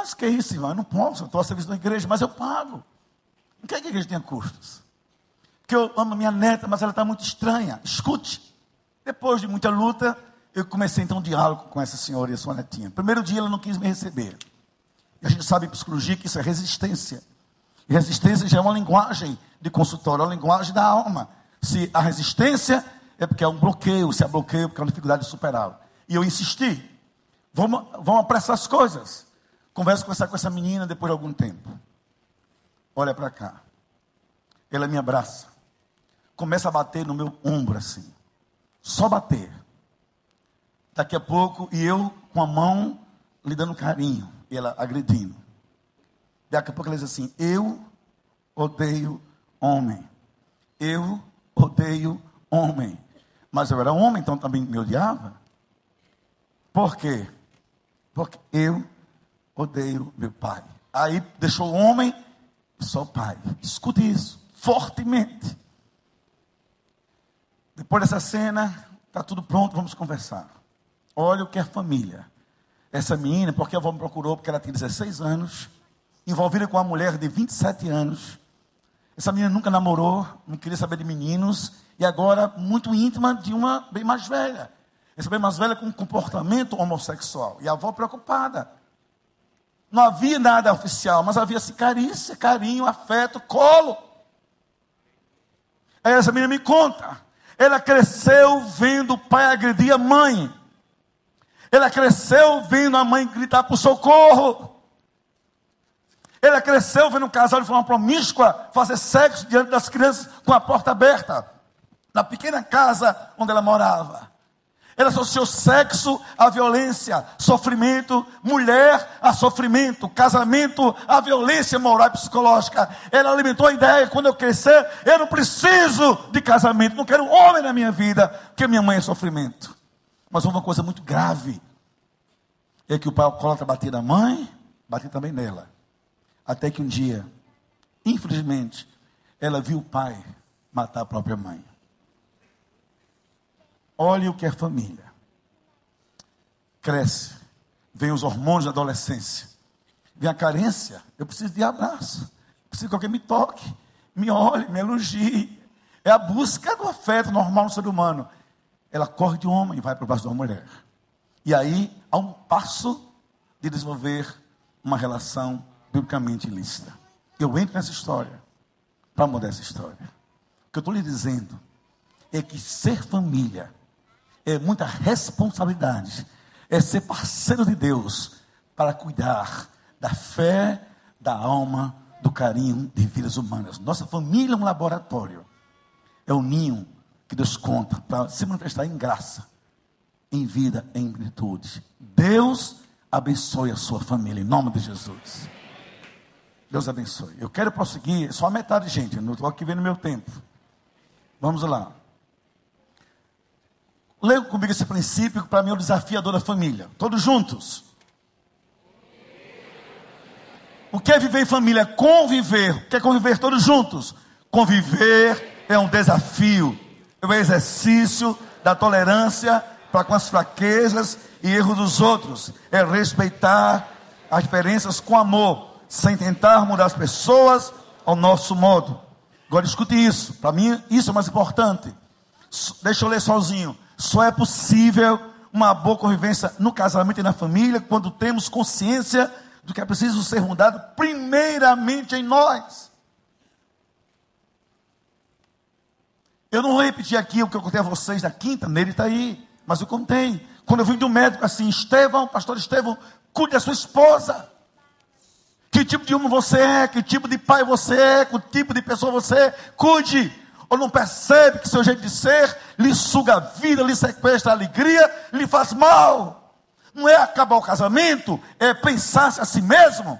Mas que é isso, irmão? Eu não posso, eu estou a serviço da igreja, mas eu pago. Não quer que a igreja tenha custos. Porque eu amo minha neta, mas ela está muito estranha. Escute. Depois de muita luta, eu comecei então um diálogo com essa senhora e a sua netinha. Primeiro dia ela não quis me receber. E a gente sabe em psicologia que isso é resistência. E resistência já é uma linguagem de consultório, é uma linguagem da alma. Se a resistência é porque é um bloqueio, se é bloqueio é porque é uma dificuldade de superá-lo. E eu insisti. Vamos, vamos apressar as coisas. Converso com essa, com essa menina depois de algum tempo. Olha para cá. Ela me abraça. Começa a bater no meu ombro assim. Só bater. Daqui a pouco, e eu com a mão lhe dando carinho. E ela agredindo. Daqui a pouco ela diz assim: Eu odeio homem. Eu odeio homem. Mas eu era homem, então também me odiava. Por quê? Porque eu odeio meu pai. Aí deixou o homem só o pai. Escute isso, fortemente. Depois dessa cena, está tudo pronto, vamos conversar. Olha o que é família. Essa menina, porque a avó me procurou, porque ela tem 16 anos, envolvida com uma mulher de 27 anos. Essa menina nunca namorou, não queria saber de meninos, e agora muito íntima de uma bem mais velha. Essa bem mais velha com comportamento homossexual. E a avó preocupada. Não havia nada oficial, mas havia-se carícia, carinho, afeto, colo. Aí essa menina me conta. Ela cresceu vendo o pai agredir a mãe. Ela cresceu vendo a mãe gritar por socorro. Ela cresceu vendo um casal de forma promíscua fazer sexo diante das crianças com a porta aberta. Na pequena casa onde ela morava. Ela associou sexo à violência, sofrimento, mulher a sofrimento, casamento à violência moral e psicológica. Ela alimentou a ideia: quando eu crescer, eu não preciso de casamento, não quero homem na minha vida, porque minha mãe é sofrimento. Mas uma coisa muito grave é que o pai alcoólatra batia na mãe, batia também nela. Até que um dia, infelizmente, ela viu o pai matar a própria mãe. Olhe o que é família. Cresce. Vem os hormônios da adolescência. Vem a carência. Eu preciso de abraço. Preciso que alguém me toque, me olhe, me elogie. É a busca do afeto normal no ser humano. Ela corre de um homem e vai para o braço de uma mulher. E aí há um passo de desenvolver uma relação biblicamente ilícita. Eu entro nessa história para mudar essa história. O que eu estou lhe dizendo é que ser família é muita responsabilidade, é ser parceiro de Deus para cuidar da fé, da alma, do carinho de vidas humanas. Nossa família é um laboratório, é o ninho que Deus conta para se manifestar em graça, em vida, em virtude. Deus abençoe a sua família, em nome de Jesus. Deus abençoe. Eu quero prosseguir, só a metade, gente, não estou aqui vendo meu tempo. Vamos lá. Leia comigo esse princípio, que para mim é o desafiador da família. Todos juntos. O que é viver em família? Conviver. O que é conviver todos juntos? Conviver é um desafio, é um exercício da tolerância para com as fraquezas e erros dos outros. É respeitar as diferenças com amor, sem tentar mudar as pessoas ao nosso modo. Agora escute isso, para mim isso é mais importante. Deixa eu ler sozinho. Só é possível uma boa convivência no casamento e na família quando temos consciência do que é preciso ser mudado primeiramente em nós. Eu não vou repetir aqui o que eu contei a vocês na quinta, nele está aí, mas eu contei. Quando eu vim do médico assim, Estevão, pastor Estevão, cuide da sua esposa. Que tipo de homem você é, que tipo de pai você é, que tipo de pessoa você é, cuide. Ou não percebe que seu jeito de ser lhe suga a vida, lhe sequestra a alegria, lhe faz mal. Não é acabar o casamento, é pensar-se a si mesmo.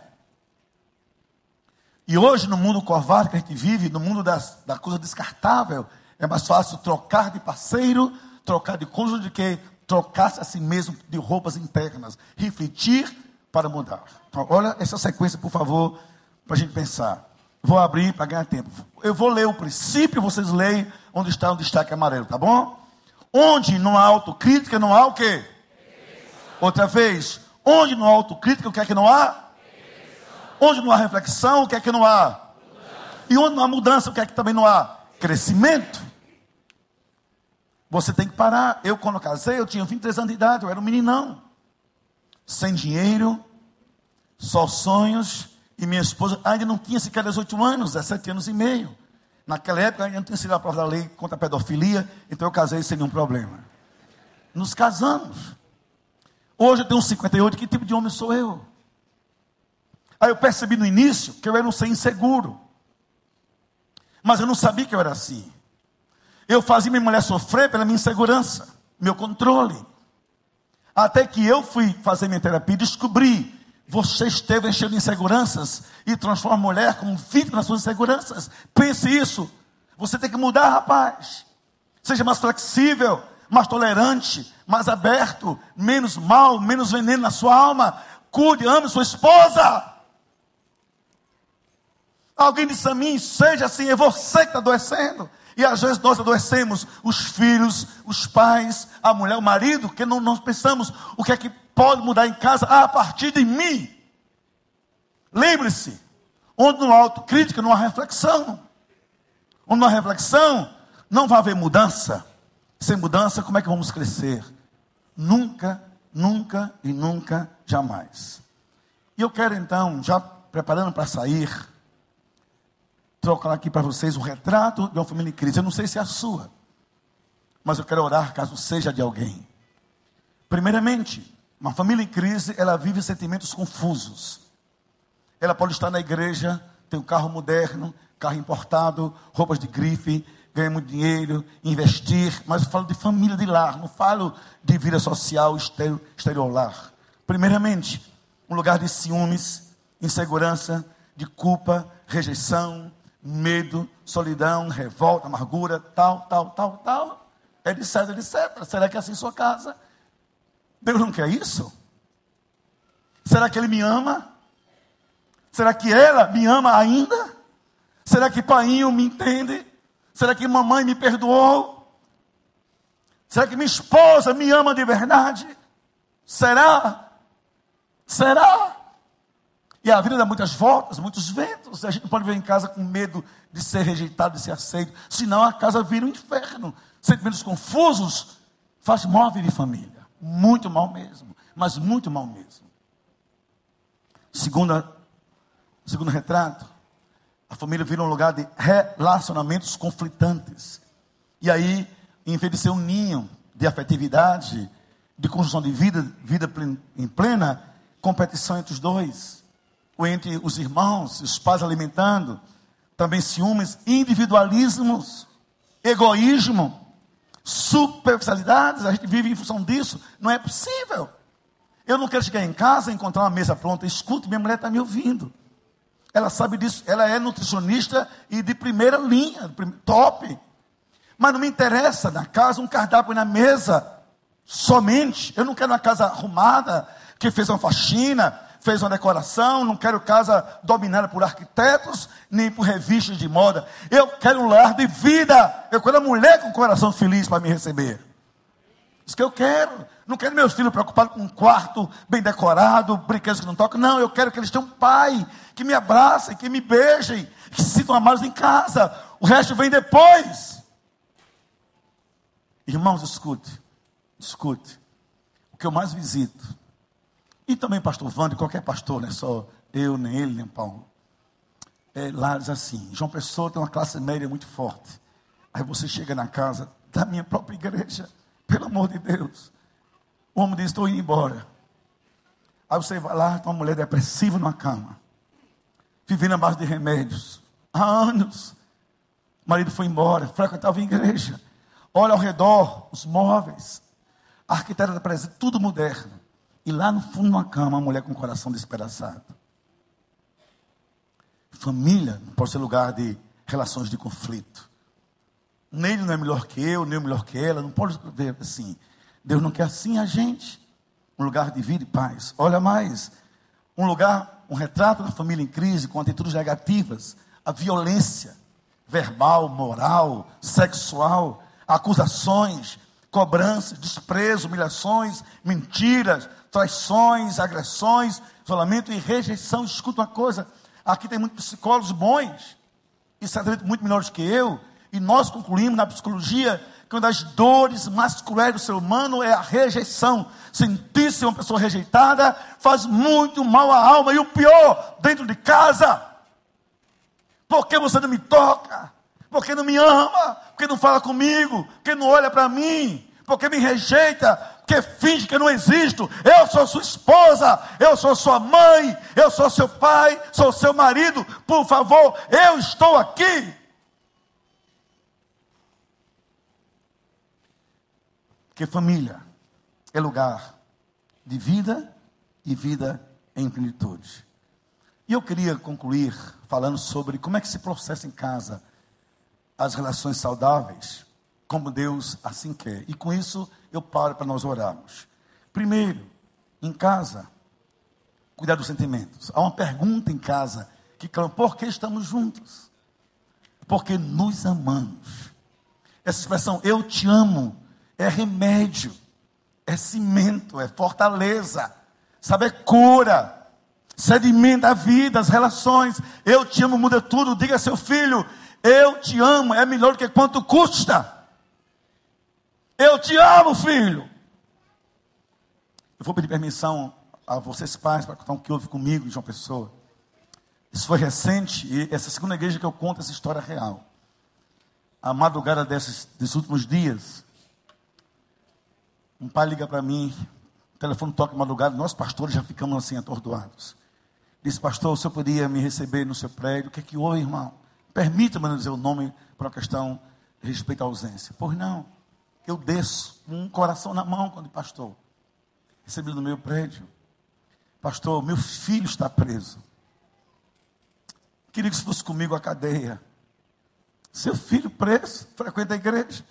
E hoje, no mundo covarde que a gente vive, no mundo das, da coisa descartável, é mais fácil trocar de parceiro, trocar de cônjuge, do que trocar-se a si mesmo de roupas internas. Refletir para mudar. Então, olha essa sequência, por favor, para a gente pensar. Vou abrir para ganhar tempo. Eu vou ler o princípio, vocês leem onde está o destaque amarelo, tá bom? Onde não há autocrítica, não há o quê? Outra vez. Onde não há autocrítica, o que é que não há? Onde não há reflexão, o que é que não há? E onde não há mudança, o que é que também não há? Crescimento. Você tem que parar. Eu, quando casei, eu tinha 23 anos de idade, eu era um meninão. Sem dinheiro, só sonhos. E minha esposa ainda não tinha sequer 18 anos, 17 anos e meio. Naquela época ainda não tinha sido a prova da lei contra a pedofilia, então eu casei sem nenhum problema. Nos casamos. Hoje eu tenho 58, que tipo de homem sou eu? Aí eu percebi no início que eu era um ser inseguro. Mas eu não sabia que eu era assim. Eu fazia minha mulher sofrer pela minha insegurança, meu controle. Até que eu fui fazer minha terapia e descobri. Você esteve enchendo de inseguranças e transforma a mulher como vítima das suas inseguranças. Pense isso. Você tem que mudar, rapaz. Seja mais flexível, mais tolerante, mais aberto, menos mal, menos veneno na sua alma. Cuide, ame sua esposa. Alguém disse a mim: seja assim, é você que está adoecendo. E às vezes nós adoecemos os filhos, os pais, a mulher, o marido, que não nós pensamos o que é que pode mudar em casa a partir de mim. Lembre-se, onde não há autocrítica, não há reflexão. Onde não há reflexão, não vai haver mudança. Sem mudança, como é que vamos crescer? Nunca, nunca e nunca, jamais. E eu quero então, já preparando para sair, trocar aqui para vocês o retrato de uma família em crise. Eu não sei se é a sua, mas eu quero orar caso seja de alguém. Primeiramente, uma família em crise, ela vive sentimentos confusos. Ela pode estar na igreja, tem um carro moderno, carro importado, roupas de grife, ganha muito dinheiro, investir, mas eu falo de família de lar, não falo de vida social exterior, exterior lar. Primeiramente, um lugar de ciúmes, insegurança, de culpa, rejeição, medo, solidão, revolta, amargura, tal, tal, tal, tal. É César, de César. Será que é assim sua casa? Deus não quer isso? Será que Ele me ama? Será que ela me ama ainda? Será que painho me entende? Será que mamãe me perdoou? Será que minha esposa me ama de verdade? Será? Será? E a vida dá muitas voltas, muitos ventos. A gente não pode vir em casa com medo de ser rejeitado, de ser aceito. Senão a casa vira um inferno. Sentimentos confusos faz mal de família. Muito mal mesmo. Mas muito mal mesmo. Segunda, segundo retrato, a família vira um lugar de relacionamentos conflitantes. E aí, em vez de ser um ninho de afetividade, de construção de vida, vida em plena, competição entre os dois ou entre os irmãos, os pais alimentando, também ciúmes, individualismos, egoísmo, superficialidades, a gente vive em função disso, não é possível. Eu não quero chegar em casa e encontrar uma mesa pronta, escute, minha mulher está me ouvindo. Ela sabe disso, ela é nutricionista e de primeira linha, top. Mas não me interessa na casa um cardápio na mesa, somente. Eu não quero uma casa arrumada, que fez uma faxina, fez uma decoração, não quero casa dominada por arquitetos, nem por revistas de moda. Eu quero um lar de vida. Eu quero uma mulher com coração feliz para me receber. Isso que eu quero. Não quero meus filhos preocupados com um quarto bem decorado, brinquedos que não tocam. Não, eu quero que eles tenham um pai, que me abracem, que me beijem, que se sintam amados em casa. O resto vem depois. Irmãos, escute, escute. O que eu mais visito e também pastor Wanda, qualquer pastor, não é só eu, nem ele, nem Paulo. É, lares assim, João Pessoa tem uma classe média muito forte. Aí você chega na casa da minha própria igreja, pelo amor de Deus. O homem diz, estou indo embora. Aí você vai lá, tem uma mulher depressiva na cama, vivendo à base de remédios, há anos. marido foi embora, frequentava a igreja. Olha ao redor, os móveis, a arquiteta da presença, tudo moderno. E lá no fundo de uma cama, uma mulher com o coração despedaçado. Família não pode ser lugar de relações de conflito. Nele não é melhor que eu, nem é melhor que ela, não pode ver assim. Deus não quer assim a gente. Um lugar de vida e paz. Olha mais, um lugar, um retrato da família em crise, com atitudes negativas, a violência verbal, moral, sexual, acusações, cobranças, desprezo, humilhações, mentiras, traições, agressões, isolamento e rejeição. Escuta uma coisa: aqui tem muitos psicólogos bons, e certamente muito melhores que eu, e nós concluímos na psicologia que uma das dores mais cruéis do ser humano é a rejeição. Sentir-se uma pessoa rejeitada faz muito mal à alma, e o pior, dentro de casa. Por que você não me toca? Por que não me ama? Por que não fala comigo? Por que não olha para mim? Por que me rejeita? Porque finge que não existo. Eu sou sua esposa, eu sou sua mãe, eu sou seu pai, sou seu marido. Por favor, eu estou aqui. Porque família é lugar de vida e vida em plenitude. E eu queria concluir falando sobre como é que se processa em casa as relações saudáveis, como Deus assim quer. E com isso eu paro para nós orarmos. Primeiro, em casa, cuidar dos sentimentos. Há uma pergunta em casa que clama: por que estamos juntos? Porque nos amamos. Essa expressão, eu te amo, é remédio, é cimento, é fortaleza, sabe, é cura sedimenta a vida, as relações. Eu te amo, muda tudo. Diga a seu filho: Eu te amo, é melhor do que quanto custa. Eu te amo, filho. Eu vou pedir permissão a vocês, pais, para contar o que houve comigo de uma pessoa. Isso foi recente, e essa é segunda igreja que eu conto essa história real. A madrugada desses, desses últimos dias, um pai liga para mim, o telefone toca madrugada, nós pastores já ficamos assim atordoados. Disse, pastor, o senhor podia me receber no seu prédio? O que é que houve, irmão? Permita-me dizer o nome por uma questão de respeito à ausência. Pois não, eu desço com um coração na mão quando pastor. Recebi no meu prédio. Pastor, meu filho está preso. Queria que isso fosse comigo a cadeia. Seu filho preso, frequenta a igreja.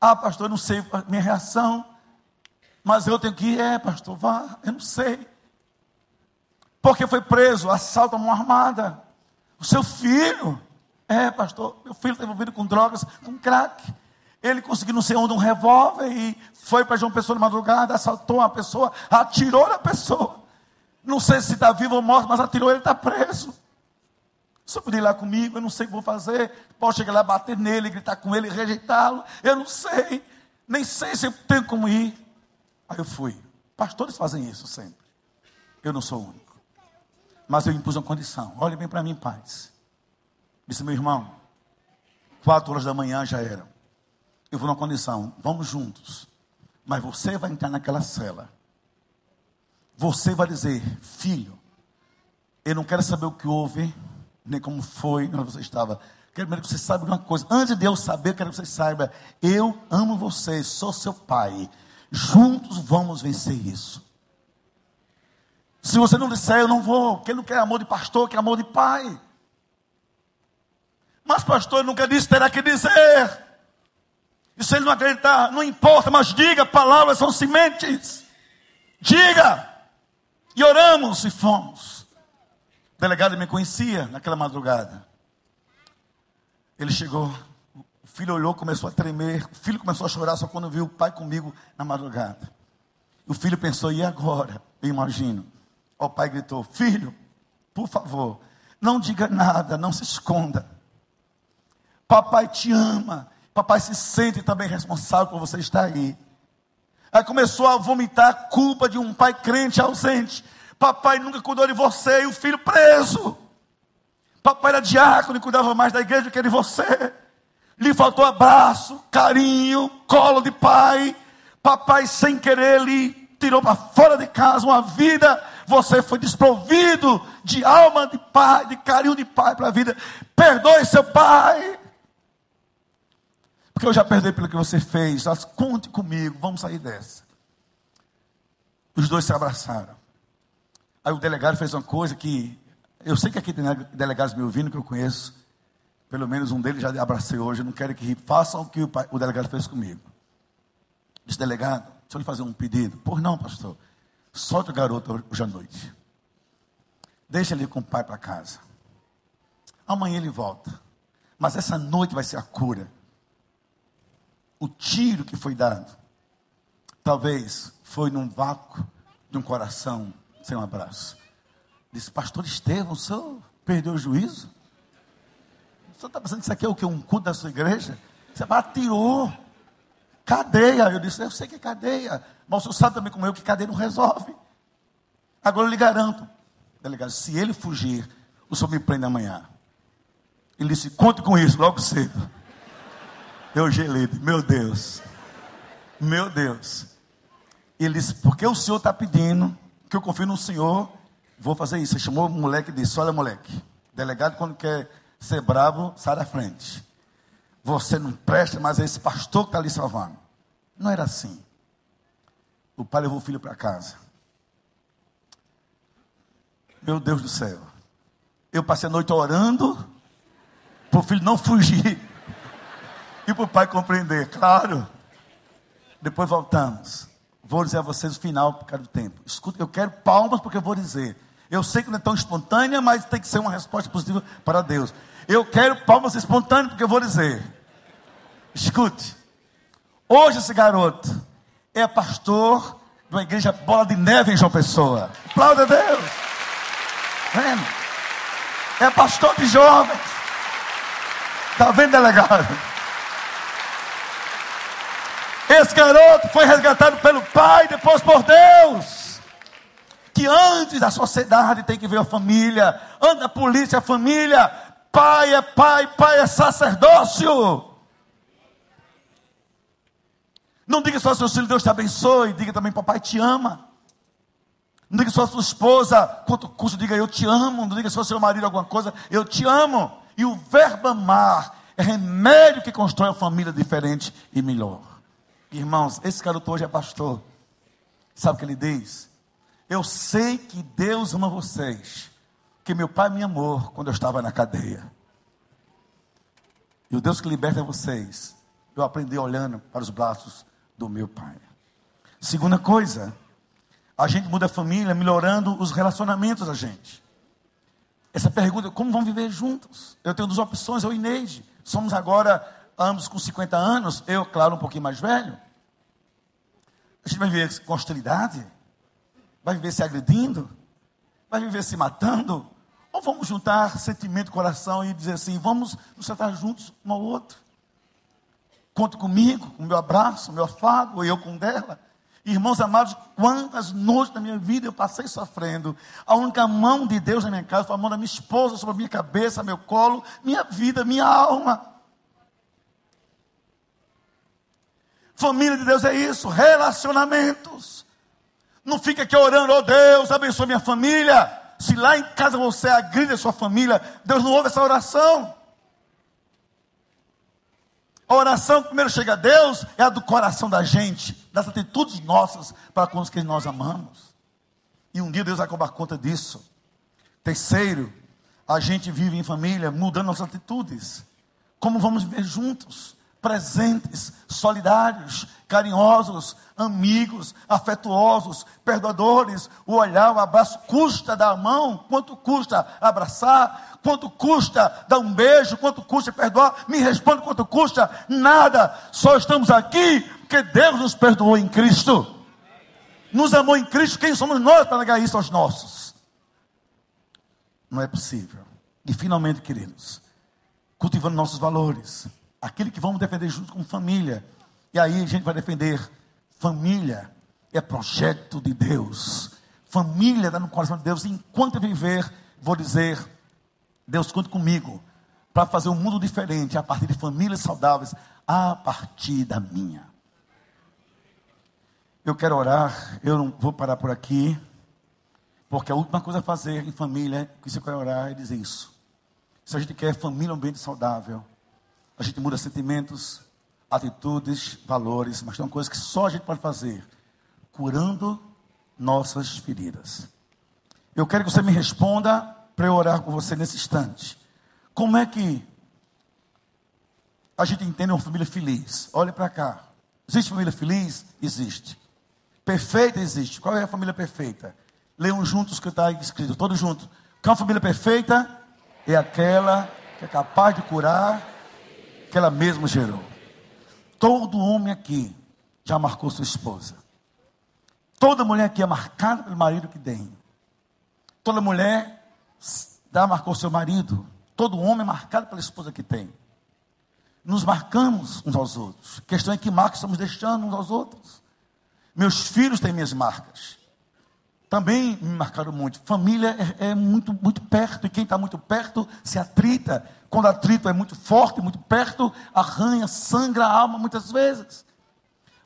Ah, pastor, eu não sei a minha reação. Mas eu tenho que ir. É, pastor, vá. Eu não sei porque foi preso, assalto a mão armada. O seu filho, é, pastor, meu filho está envolvido com drogas, com crack. Ele conseguiu não sei onde um revólver e foi para João Pessoa de madrugada, assaltou uma pessoa, atirou na pessoa. Não sei se está vivo ou morto, mas atirou, ele está preso. Eu puder ir lá comigo, eu não sei o que vou fazer. Posso chegar lá, bater nele, gritar com ele, rejeitá-lo. Eu não sei. Nem sei se eu tenho como ir. Aí eu fui. Pastores fazem isso sempre. Eu não sou o único. Mas eu impus uma condição. Olhe bem para mim, paz. Disse, meu irmão, quatro horas da manhã já era. Eu vou numa condição, vamos juntos. Mas você vai entrar naquela cela. Você vai dizer, filho, eu não quero saber o que houve, nem como foi, onde você estava. Quero que você saiba uma coisa. Antes de eu saber, eu quero que você saiba. Eu amo você, sou seu pai. Juntos vamos vencer isso. Se você não disser, eu não vou, ele não quer amor de pastor, quer amor de pai. Mas pastor nunca disse, terá que dizer. E se ele não acreditar, não importa, mas diga, palavras são sementes. Diga. E oramos e fomos. O delegado me conhecia naquela madrugada. Ele chegou, o filho olhou, começou a tremer. O filho começou a chorar só quando viu o pai comigo na madrugada. O filho pensou, e agora? Eu imagino. O pai gritou: Filho, por favor, não diga nada, não se esconda. Papai te ama. Papai se sente também responsável por você estar aí. Aí começou a vomitar a culpa de um pai crente ausente. Papai nunca cuidou de você e o filho preso. Papai era diácono e cuidava mais da igreja do que de você. Lhe faltou abraço, carinho, colo de pai. Papai, sem querer, lhe tirou para fora de casa uma vida você foi desprovido de alma de pai, de carinho de pai para a vida. Perdoe seu pai. Porque eu já perdoei pelo que você fez. Conte comigo, vamos sair dessa. Os dois se abraçaram. Aí o delegado fez uma coisa que. Eu sei que aqui tem delegados me ouvindo que eu conheço. Pelo menos um deles já abracei hoje. Não quero que façam o que o, pai, o delegado fez comigo. Disse, delegado, deixa eu lhe fazer um pedido. Por não, pastor. Solta o garoto hoje à noite. Deixa ele com o pai para casa. Amanhã ele volta. Mas essa noite vai ser a cura. O tiro que foi dado, talvez foi num vácuo de um coração sem um abraço. Disse, pastor Estevão, o senhor perdeu o juízo? O senhor está pensando que isso aqui é o que? Um culto da sua igreja? Você atirou. Cadeia. Eu disse, eu sei que é cadeia. Mas o senhor sabe também como eu que cadeia não resolve. Agora eu lhe garanto, delegado, se ele fugir, o senhor me prende amanhã. Ele disse: Conte com isso logo cedo. Eu gelei, meu Deus, meu Deus. Ele disse: Porque o senhor está pedindo que eu confio no senhor, vou fazer isso. Ele chamou o moleque e disse: Olha, moleque, delegado, quando quer ser bravo, sai da frente. Você não presta, mas é esse pastor que está ali salvando. Não era assim. O pai levou o filho para casa. Meu Deus do céu. Eu passei a noite orando para o filho não fugir e para o pai compreender, claro. Depois voltamos. Vou dizer a vocês o final por causa do tempo. Escuta, eu quero palmas porque eu vou dizer. Eu sei que não é tão espontânea, mas tem que ser uma resposta positiva para Deus. Eu quero palmas espontâneas porque eu vou dizer. Escute. Hoje esse garoto é pastor de uma igreja bola de neve em João Pessoa. Aplauda a Deus. Vendo? É pastor de jovens. Está vendo, delegado? Esse garoto foi resgatado pelo pai, depois por Deus. Que antes da sociedade tem que ver a família, antes da polícia, a família. Pai é pai, pai é sacerdócio. Não diga só seu filho, Deus te abençoe. Diga também, papai te ama. Não diga só a sua esposa, quanto custa, diga eu te amo. Não diga só seu marido alguma coisa, eu te amo. E o verbo amar é remédio que constrói uma família diferente e melhor. Irmãos, esse garoto hoje é pastor. Sabe o que ele diz? Eu sei que Deus ama vocês, que meu pai me amou quando eu estava na cadeia. E o Deus que liberta vocês, eu aprendi olhando para os braços do meu pai. Segunda coisa, a gente muda a família melhorando os relacionamentos da gente. Essa pergunta, como vão viver juntos? Eu tenho duas opções, eu e Neide. Somos agora ambos com 50 anos, eu, claro, um pouquinho mais velho. A gente vai viver com hostilidade? Vai viver se agredindo? Vai viver se matando? Ou vamos juntar sentimento, coração e dizer assim: vamos nos tratar juntos um ao outro? Conte comigo, com o meu abraço, o meu afago, eu com dela. Irmãos amados, quantas noites da minha vida eu passei sofrendo. A única mão de Deus na minha casa foi a mão da minha esposa sobre a minha cabeça, meu colo, minha vida, minha alma. Família de Deus é isso, relacionamentos. Não fica aqui orando, oh Deus, abençoe minha família. Se lá em casa você agride a sua família, Deus não ouve essa oração. A oração que primeiro chega a Deus é a do coração da gente, das atitudes nossas para com os que nós amamos. E um dia Deus vai cobrar conta disso. Terceiro, a gente vive em família mudando nossas atitudes. Como vamos viver juntos? Presentes, solidários, carinhosos, amigos, afetuosos, perdoadores. O olhar, o abraço custa dar a mão, quanto custa abraçar, quanto custa dar um beijo, quanto custa perdoar. Me responde quanto custa? Nada. Só estamos aqui porque Deus nos perdoou em Cristo. Nos amou em Cristo. Quem somos nós para negar isso aos nossos? Não é possível. E finalmente, queridos, cultivando nossos valores aquele que vamos defender junto com família. E aí a gente vai defender família é projeto de Deus. Família está no coração de Deus. Enquanto eu viver, vou dizer: Deus conta comigo para fazer um mundo diferente a partir de famílias saudáveis, a partir da minha. Eu quero orar, eu não vou parar por aqui, porque a última coisa a fazer em família, que você quer orar, é dizer isso. Se a gente quer família, um ambiente saudável, a gente muda sentimentos, atitudes, valores, mas tem uma coisa que só a gente pode fazer: curando nossas feridas. Eu quero que você me responda para eu orar com você nesse instante. Como é que a gente entende uma família feliz? Olhe para cá. Existe família feliz? Existe. Perfeita existe. Qual é a família perfeita? Leiam juntos o que está escrito, todos juntos. Qual é a família perfeita? É aquela que é capaz de curar que ela mesma gerou. Todo homem aqui já marcou sua esposa. Toda mulher aqui é marcada pelo marido que tem. Toda mulher já marcou seu marido. Todo homem é marcado pela esposa que tem. Nos marcamos uns aos outros. A questão é que marcas estamos deixando uns aos outros. Meus filhos têm minhas marcas. Também me marcaram muito. Família é, é muito, muito perto. E quem está muito perto se atrita. Quando atrito é muito forte, muito perto, arranha, sangra a alma muitas vezes.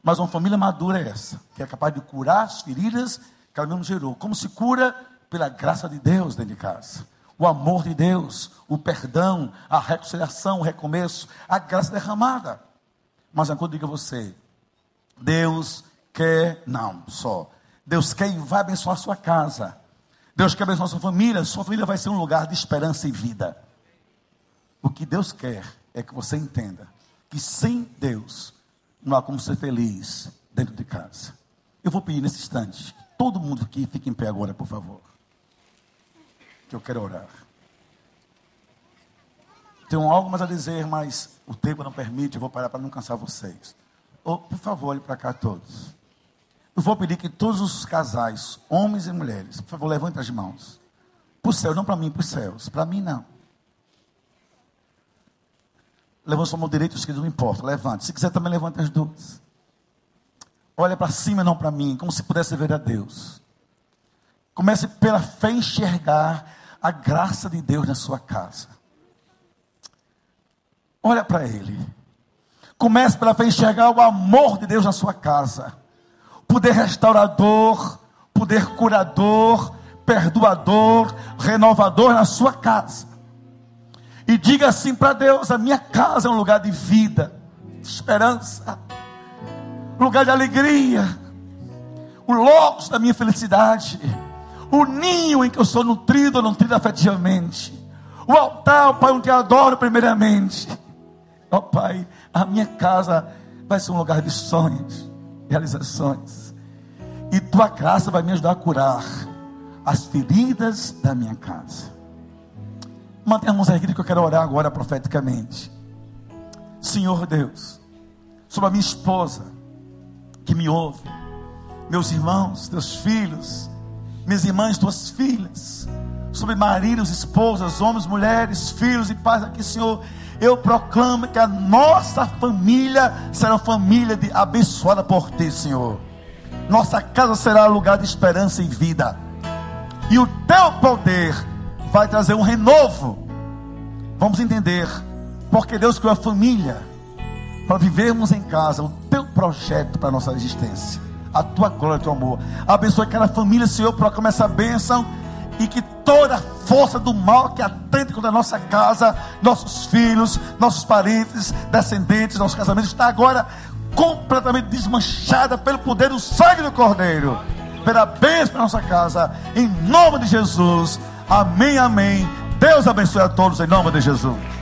Mas uma família madura é essa, que é capaz de curar as feridas que ela mesmo gerou. Como se cura? Pela graça de Deus dentro de casa. O amor de Deus, o perdão, a reconciliação, o recomeço, a graça derramada. Mas agora a você: Deus quer, não, só. Deus quer e vai abençoar a sua casa. Deus quer abençoar a sua família. Sua família vai ser um lugar de esperança e vida. O que Deus quer é que você entenda que sem Deus não há como ser feliz dentro de casa. Eu vou pedir nesse instante, todo mundo aqui fique em pé agora, por favor. Que eu quero orar. Tenho algo mais a dizer, mas o tempo não permite, eu vou parar para não cansar vocês. Oh, por favor, olhe para cá todos. Eu vou pedir que todos os casais, homens e mulheres, por favor, levantem as mãos. Para o céu, não para mim, para os céus. Para mim, não. Levante sua mão direita ou esquerda, não importa. Levante. Se quiser também levante as duas. Olha para cima, não para mim, como se pudesse ver a Deus. Comece pela fé enxergar a graça de Deus na sua casa. Olha para Ele. Comece pela fé enxergar o amor de Deus na sua casa. Poder restaurador, poder curador, perdoador, renovador na sua casa. E diga assim para Deus: a minha casa é um lugar de vida, de esperança, lugar de alegria, o logos da minha felicidade, o ninho em que eu sou nutrido nutrido afetivamente, o altar, Pai, onde eu adoro primeiramente. Ó oh, Pai, a minha casa vai ser um lugar de sonhos, realizações, e tua graça vai me ajudar a curar as feridas da minha casa. Mantenha a mão erguida que eu quero orar agora profeticamente. Senhor Deus, sobre a minha esposa que me ouve, meus irmãos, teus filhos, minhas irmãs, tuas filhas, sobre maridos, esposas, homens, mulheres, filhos e pais aqui, Senhor, eu proclamo que a nossa família será uma família de, abençoada por Ti, Senhor. Nossa casa será lugar de esperança e vida. E o Teu poder vai trazer um renovo. Vamos entender porque Deus criou a família para vivermos em casa o teu projeto para a nossa existência, a tua glória, o teu amor. Abençoe cada família, Senhor, proclama essa bênção e que toda força do mal que atende contra a nossa casa, nossos filhos, nossos parentes, descendentes, nossos casamentos, está agora completamente desmanchada pelo poder do sangue do Cordeiro. Pela bênção para a nossa casa, em nome de Jesus. Amém, amém. Deus abençoe a todos em nome de Jesus.